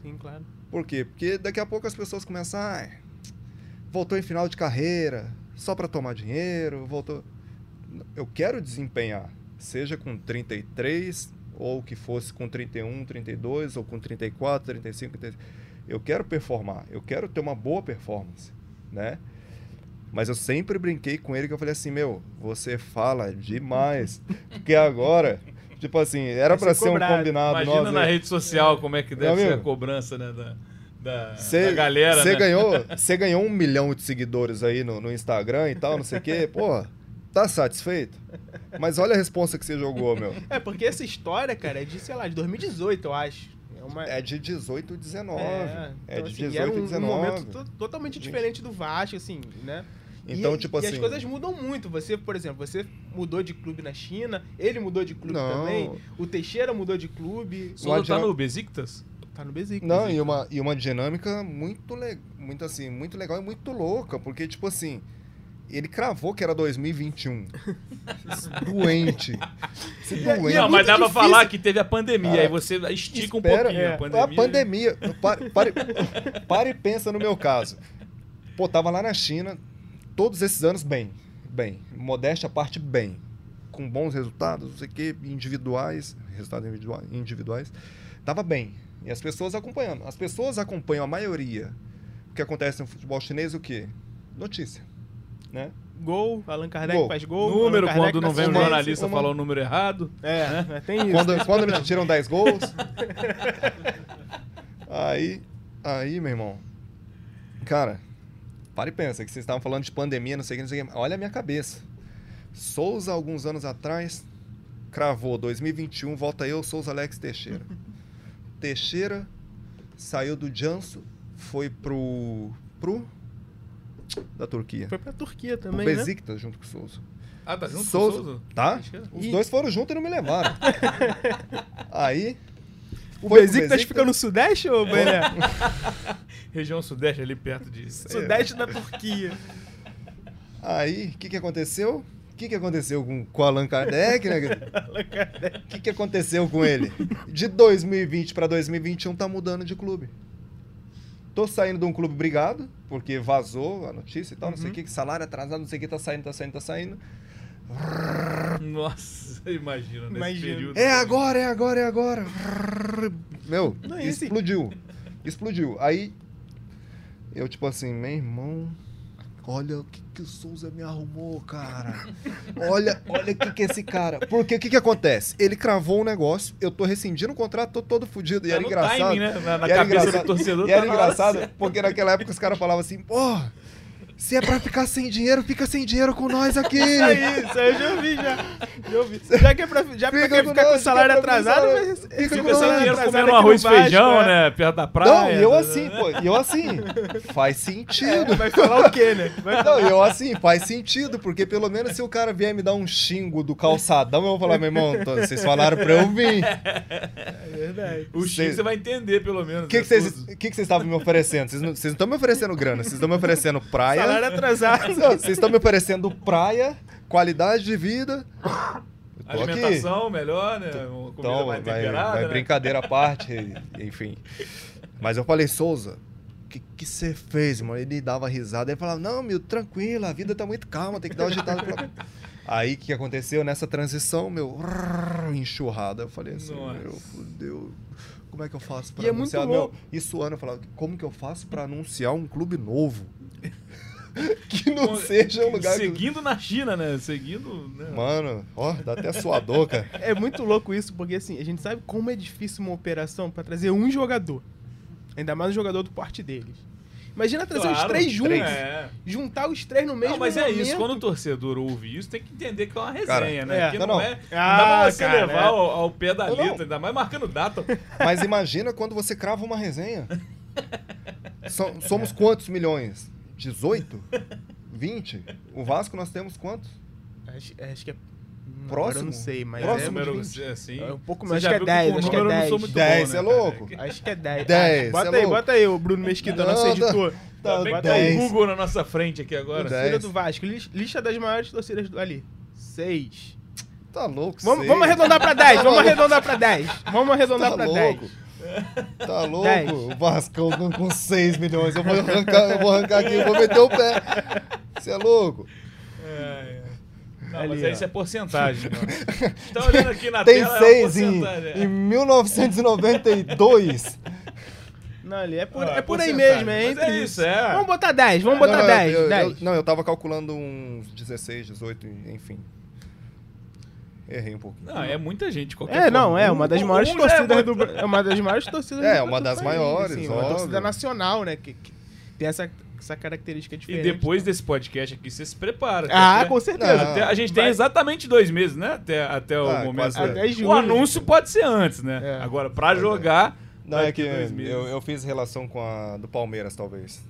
Sim, claro. Por quê? Porque daqui a pouco as pessoas começam, ah, voltou em final de carreira, só para tomar dinheiro, voltou. Eu quero desempenhar, seja com 33, ou que fosse com 31, 32, ou com 34, 35, 35. Eu quero performar, eu quero ter uma boa performance, né? Mas eu sempre brinquei com ele que eu falei assim, meu, você fala demais. Porque agora, tipo assim, era ser para ser um combinado. Imagina nós, na rede social como é que deve Meu ser a amigo. cobrança, né? Da, da, Cê- da galera, Você né? ganhou, você ganhou um milhão de seguidores aí no, no Instagram e tal, não sei o quê. Pô, tá satisfeito? Mas olha a resposta que você jogou, meu. É, porque essa história, cara, é de, sei lá, de 2018, eu acho. É uma... É de 18 e 19. É, É, então, de assim, 18 era e um, um 19. momento to- totalmente diferente do Vasco, assim, né? Então, e, tipo e assim. as coisas mudam muito. Você, por exemplo, você mudou de clube na China, ele mudou de clube Não. também, o Teixeira mudou de clube, Souza tá no Besiktas? tá no Besiktas. Não, e uma, e uma dinâmica muito, le, muito assim, muito legal e muito louca, porque, tipo assim, Ele cravou que era 2021. Esse doente. Esse doente. Não, mas dá pra difícil. falar que teve a pandemia, Ah, aí você estica um Espera, pouquinho. é. A pandemia, A pandemia. Pare, pare, pare e pensa no meu caso. Pô, tava lá na China, todos esses anos bem. Bem. Modéstia à parte, bem. Com bons resultados, não sei o quê, individuais. Resultados individua- individuais. Tava bem. E as pessoas acompanhando. As pessoas acompanham a maioria. O que acontece no futebol chinês, o quê? Notícia. Né? Gol, Allan Kardec Gol. faz gol. Número, quando não na vem um sequência. jornalista uma- falar o número errado. É, é, tem isso. Quando, quando me tiram 10 gols. aí, aí, meu irmão. Cara, para e pensa que vocês estavam falando de pandemia, não sei o que, não sei o que. Olha a minha cabeça. Souza, alguns anos atrás, cravou 2021, volta eu, Souza Alex Teixeira. Teixeira saiu do Janso, foi pro. pro. da Turquia. Foi pra Turquia também, né? Besiktas junto com o Souza. Ah, tá junto Souza, com o Souza? tá? Deixa- Os Ih. dois foram juntos e não me levaram. aí. O Besiktas fica no Sudeste, ô Bené? Região Sudeste, ali perto de... Sudeste da Turquia. Aí, o que, que aconteceu? O que, que aconteceu com, com o Allan Kardec, né? Allan Kardec. O que, que aconteceu com ele? De 2020 para 2021 tá mudando de clube. Tô saindo de um clube brigado, porque vazou a notícia e tal, não sei o que, que salário atrasado, não sei o que, tá saindo, tá saindo, tá saindo. Nossa, imagina nesse Imagina. período. É agora, é agora, é agora. Meu, Não, assim- explodiu. Explodiu. Aí, eu tipo assim, meu irmão, olha o que, que o Souza me arrumou, cara. Olha, olha o que, que é esse cara. Porque o que, que acontece? Ele cravou um negócio, eu tô rescindindo o contrato, tô todo fudido. E Tá era engraçado. timing, né? Na, na E era cabeça engraçado- do torcedor E era tá engraçado, certa. porque naquela época os caras falavam assim, pô, se é pra ficar sem dinheiro, fica sem dinheiro com nós aqui. Isso aí, isso aí eu já ouvi, já. Já ouvi. Já que é pra, já pra Fica quem com ficar com o salário fica pra atrasado, mas fica com nós. salário dinheiro atrasado comendo no arroz e feijão, é. né? Perto da praia. Não, e eu né? assim, pô, e eu assim, faz sentido. É, vai falar o quê, né? Vai Não, eu assim, faz sentido, porque pelo menos se o cara vier me dar um xingo do calçadão, eu vou falar, meu irmão, tô- vocês falaram pra eu vir. É verdade. O Cê- você vai entender, pelo menos. O que né, vocês tudo. que vocês estavam me oferecendo? Vocês não estão me oferecendo grana, vocês estão me oferecendo praia. Salário atrasado. Não, Vocês estão me oferecendo praia, qualidade de vida. Tô aqui. Alimentação melhor, né? Uma comida Então, mais vai, temperada, vai né? brincadeira à parte, enfim. Mas eu falei, Souza, o que você fez, mano? Ele dava risada, ele falava, não, meu, tranquilo, a vida tá muito calma, tem que dar uma agitada. Falava, Aí, o que aconteceu nessa transição, meu, enxurrada. Eu falei assim, Nossa. meu, fudeu. Como é que eu faço pra E é muito anunciar? Meu, louco. isso ano eu falava, como que eu faço pra anunciar um clube novo? que não seja um lugar que... Seguindo na China, né? Seguindo. Né? Mano, ó, dá até suador, cara. É muito louco isso, porque assim, a gente sabe como é difícil uma operação pra trazer um jogador. Ainda mais um jogador do porte deles. Imagina trazer os Claro, três juntos. É. Juntar os três no mesmo Não, mas é momento. isso. Quando o torcedor ouve isso, tem que entender que é uma resenha, Cara, né? é. Que Não, não, não. é. Não Ah, dá pra você cara, levar é. ao, ao pé da não. letra, ainda mais marcando data. Mas imagina quando você crava uma resenha. So- somos quantos milhões? 18? 20? O Vasco nós temos quantos? Acho, acho que é. Próximo? Agora eu não sei, mas Próximo é, de número, 20. assim. é um pouco mais. já Acho que é viu 10, com acho que é número eu não 10. sou muito 10, bom, né, é louco? Acho que é 10. 10, bota é aí, bota aí, o Bruno Mesquita, Não, nosso tá- editor. Tá, bem que 10. tá o Google na nossa frente aqui agora. Torcida do Vasco. lis- Lista das maiores torcidas do ali. 6. Tá louco, Vamos, vamos arredondar pra 10, vamos arredondar pra 10. Vamos arredondar Tá pra louco. 10. Tá louco? Dez. O Vascão com- com 6 milhões. Eu vou arrancar, eu vou arrancar aqui, eu vou meter o pé. Você é louco? É, é. Não, Ali, mas ó. isso é porcentagem. Tá olhando aqui na Tem tela, é 6 em, porcentagem. em 1992. Não, ali é por, Ah, é por aí mesmo, é entre é isso. é. Vamos botar 10, vamos botar não, 10. eu, eu- 10. eu- não, eu tava calculando uns 16, 18, enfim. Errei um pouquinho. Não, é muita gente. Qualquer É, não, forma. é uma das Um- maiores um é torcidas muito. do É uma das maiores torcidas É, do- uma do das país, maiores, assim, Uma torcida nacional, né? Que, que tem essa, essa característica E diferente. depois desse podcast aqui, você se prepara. Ah, Até- com certeza. Não. até- a gente tem Vai. exatamente dois meses, né? Até, até o Ah, momento. quase Até junho. O anúncio pode ser antes, né? É. Agora, pra jogar. Não, é que ter dois meses. eu, eu fiz relação com a do Palmeiras, talvez.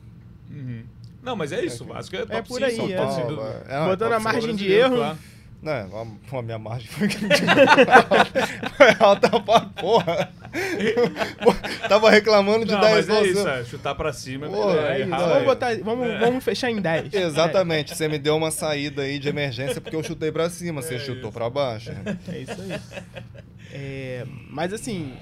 Uhum. Não, mas é isso. O Vasco é top por aí, São é. Paulo, Paulo, é, Botando a margem de erro. Não, a, a minha margem foi, foi alta pra porra. Tava reclamando de Não, 10 mas é isso, é, chutar pra cima é Pô, É é isso. errado. Vamos, botar, vamos, vamos fechar em 10. Exatamente, você me deu uma saída aí de emergência porque eu chutei pra cima, você É chutou isso. pra baixo. É isso aí. É, mas assim,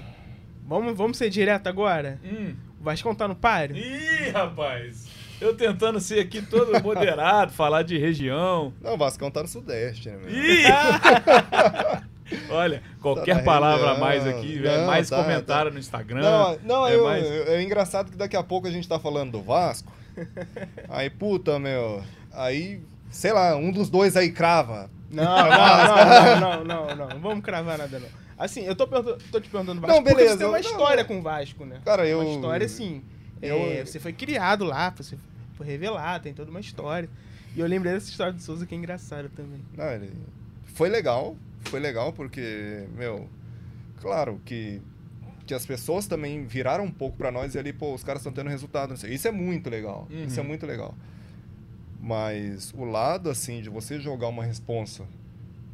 vamos, vamos ser direto agora? Hum. O Vascão tá no páreo? Ih, rapaz. Eu tentando ser aqui todo moderado, falar de região. Não, o Vascão tá no Sudeste, né? Ih! Olha, qualquer Tá palavra a região. mais aqui, é Não, mais tá, comentário no Instagram. Não, não é eu- mais- eu- é engraçado que daqui a pouco a gente tá falando do Vasco. Aí, puta, meu. Aí, sei lá, um dos dois aí crava. Não, não, não, não, não, não, não vamos cravar nada não. Assim, eu tô, tô te perguntando do Vasco Não, porque beleza, você tem uma história não. com o Vasco, né? Cara, eu- Uma história assim, é, você foi criado lá, você foi revelado, tem toda uma história. E eu lembrei dessa história do Souza que é engraçada também. Não, ele- Foi legal, foi legal porque, meu, claro que, que as pessoas também viraram um pouco pra nós e ali, pô, os caras estão tendo resultado. Isso é muito legal, Uhum. isso é muito legal. Mas o lado, assim, de você jogar uma responsa,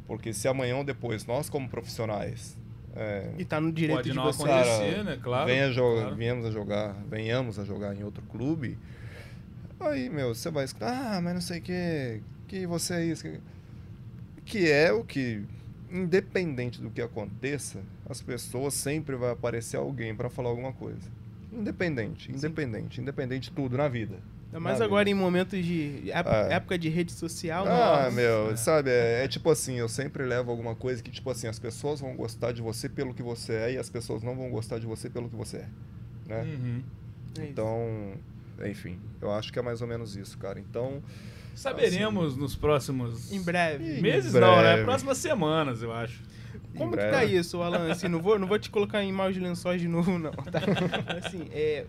porque se amanhã ou depois nós, como profissionais, é, E tá no direito Pode de não você. acontecer, né? Claro. venha jo- claro. venhamos a jogar, venhamos a jogar em outro clube, aí, meu, você vai escutar, ah, mas não sei o que, que você é isso, que... que é o que, independente do que aconteça, as pessoas sempre vai aparecer alguém para falar alguma coisa. Independente, independente, independente de tudo na vida. Ainda mais na agora em momentos de ép- É. época de rede social. Ah, nossa. meu, sabe, é, é tipo assim, eu sempre levo alguma coisa que, tipo assim, as pessoas vão gostar de você pelo que você é e as pessoas não vão gostar de você pelo que você é, né? Uhum. É isso. Então, enfim, eu acho que é mais ou menos isso, cara. Então, Saberemos nos próximos Em breve. Em meses, não, né? breve. Próximas semanas, eu acho. Como que breve. tá isso, Alan? Assim, não vou, não vou te colocar em maus lençóis de novo, não. Tá? Assim, é,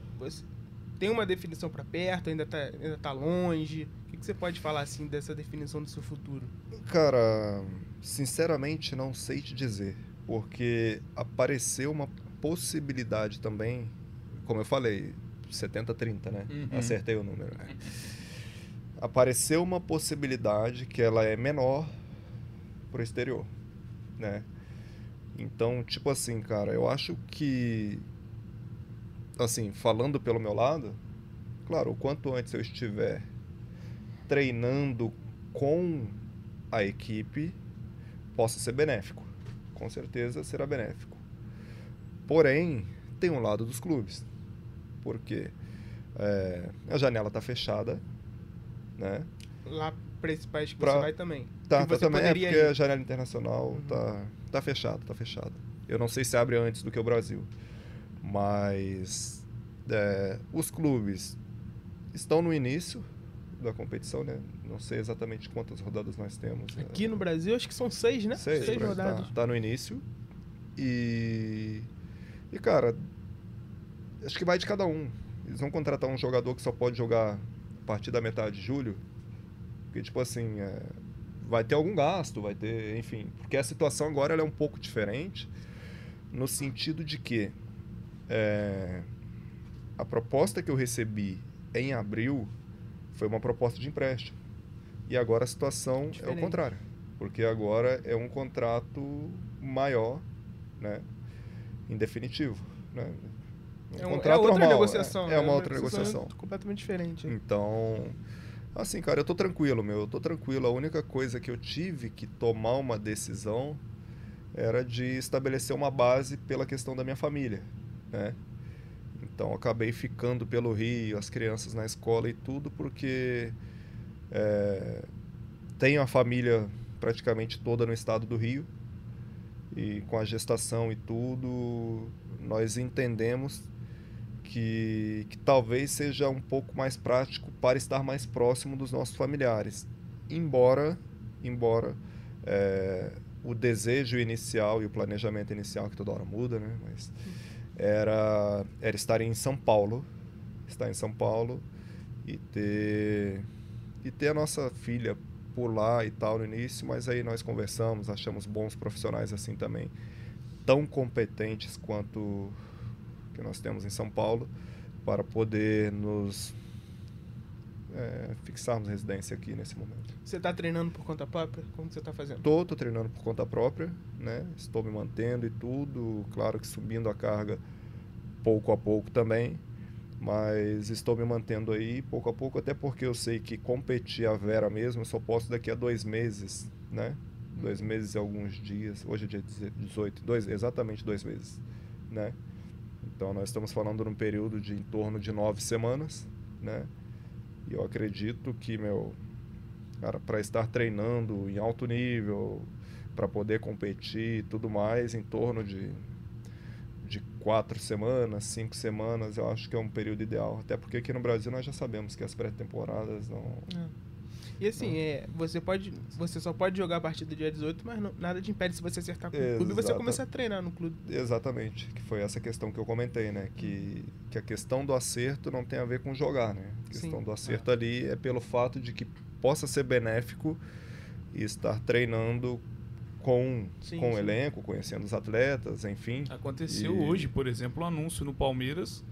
tem uma definição pra perto, ainda tá, ainda tá longe. O que, que você pode falar assim dessa definição do seu futuro? Cara, sinceramente não sei te dizer, porque apareceu uma possibilidade também, como eu falei, 70-30, né? Uhum. Acertei o número. né? Apareceu uma possibilidade que ela é menor pro exterior, né? Então, tipo assim, cara, eu acho que assim, falando pelo meu lado, claro, o quanto antes eu estiver treinando com a equipe, possa ser benéfico. Com certeza será benéfico. Porém, tem um lado dos clubes. Porque é, a janela está fechada, né? Lá país que Pra- você vai também. Tá, tá também, é porque ir. a janela internacional tá, tá fechada, tá fechada. Eu não sei se abre antes do que o Brasil. Mas é, os clubes estão no início da competição, né? Não sei exatamente quantas rodadas nós temos. Aqui é, no Brasil, acho que são seis, né? Seis, seis rodadas. Tá, tá no início. E. E, cara, acho que vai de cada um. Eles vão contratar um jogador que só pode jogar a partir da metade de julho. Porque, tipo assim, é, vai ter algum gasto, vai ter. Enfim. Porque a situação agora é um pouco diferente. No sentido de que. É, a proposta que eu recebi em abril foi uma proposta de empréstimo. E agora a situação é Diferente. o contrário. Porque agora é um contrato maior, né? Em definitivo. Né? Um É, um- é contrato outra normal, negociação. É, né? é uma outra negociação. completamente diferente. Então, assim, cara, eu tô tranquilo, meu. Eu tô tranquilo. A única coisa que eu tive que tomar uma decisão era de estabelecer uma base pela questão da minha família, né? Então, acabei ficando pelo Rio, as crianças na escola e tudo, porque é, tenho a família praticamente toda no estado do Rio. E com a gestação e tudo, nós entendemos que, que talvez seja um pouco mais prático para estar mais próximo dos nossos familiares. Embora, embora é, o desejo inicial e o planejamento inicial, que toda hora muda, né? Mas era, era estar em São Paulo, estar em São Paulo e ter, e ter a nossa filha por lá e tal no início, mas aí nós conversamos, achamos bons profissionais assim também, tão competentes quanto que nós temos em São Paulo, para poder nos é, fixarmos residência aqui nesse momento. Você está treinando por conta própria? Como você está fazendo? Tô, tô treinando por conta própria, né? Estou me mantendo e tudo, claro que subindo a carga pouco a pouco também, mas estou me mantendo aí pouco a pouco, até porque eu sei que competir a Vera mesmo eu só posso daqui a dois meses, né? Dois meses e alguns dias. Hoje é dia 18, dois, exatamente dois meses, né? Então nós estamos falando num período de em torno de nove semanas, né? E eu acredito que, meu, cara, para estar treinando em alto nível, para poder competir e tudo mais, em torno de, de quatro semanas, cinco semanas, eu acho que é um período ideal. Até porque aqui no Brasil nós já sabemos que as pré-temporadas não. É. E assim, é, você pode. Você só pode jogar a partir do dia 18, mas não, nada te impede se você acertar com o clube você começar a treinar no clube. Exatamente, que foi essa questão que eu comentei, né? Que, que a questão do acerto não tem a ver com jogar, né? A questão Sim. do acerto é. ali é pelo fato de que possa ser benéfico e estar treinando com, sim, com sim. o elenco, conhecendo os atletas, enfim. Aconteceu e... hoje, por exemplo, o um anúncio no Palmeiras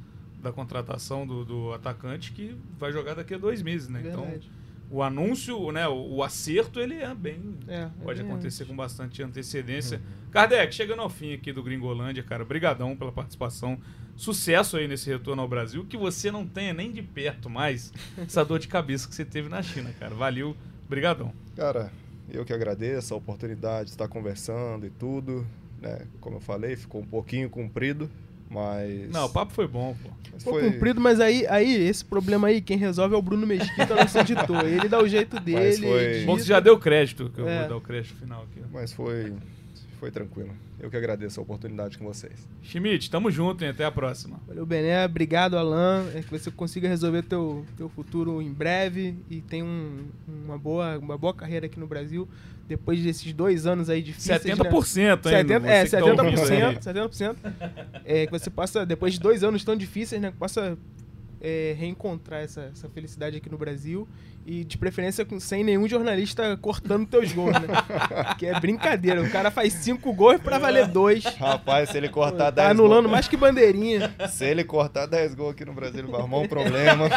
da contratação do, do atacante que vai jogar daqui a dois meses, né? Então, Verdade. Então o anúncio, né, o, o, acerto, ele é bem. É, pode é acontecer com bastante antecedência. Uhum. Kardec, chegando ao fim aqui do Gringolândia, cara, brigadão pela participação. Sucesso aí nesse retorno ao Brasil, que você não tenha nem de perto mais essa dor de cabeça que você teve na China, cara. Valeu, brigadão. Cara, eu que agradeço a oportunidade de estar conversando e tudo. Né? Como eu falei, ficou um pouquinho comprido, mas. Não, o papo foi bom, pô. Ficou foi... cumprido, mas aí, aí, esse problema aí, quem resolve é o Bruno Mesquita, nosso editor. Ele dá o jeito dele. Foi... Bom que já deu crédito, que eu é. vou dar o crédito final aqui. Mas foi, foi tranquilo. Eu que agradeço a oportunidade com vocês. Schmidt, tamo junto, hein? Até a próxima. Valeu, Bené. Obrigado, Alan. É que você consiga resolver teu, teu futuro em breve e tenha um, uma, boa, uma boa carreira aqui no Brasil depois desses dois anos aí difíceis. 70% né? ainda. 70, é, 70%. Tá 70%. é, que você possa, depois de dois anos tão difíceis, né? Que possa é, reencontrar essa, essa felicidade aqui no Brasil e de preferência com, sem nenhum jornalista cortando teus gols, né? que é brincadeira. O cara faz cinco gols pra valer dois. Rapaz, se ele cortar 10 Tá anulando mais que bandeirinha. Se ele cortar 10 gols aqui no Brasil, vai arrumar um problema.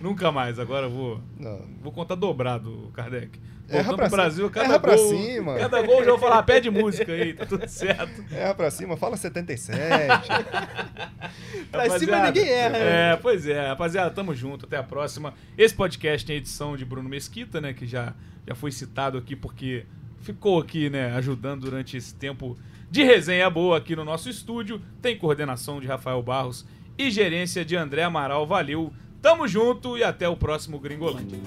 Nunca mais. Agora eu vou, Não. vou contar dobrado, Kardec. Voltando pro Brasil, cada erra gol, pra cima. Cada gol já vou falar, pede música aí, tá tudo certo. Erra pra cima, fala 77. pra cima ninguém erra. É, pois é, rapaziada, tamo junto, até a próxima. Esse podcast tem edição de Bruno Mesquita, né, que já, já foi citado aqui porque ficou aqui, né, ajudando durante esse tempo de resenha boa aqui no nosso estúdio. Tem coordenação de Rafael Barros e gerência de André Amaral. Valeu, tamo junto e até o próximo Gringolândia.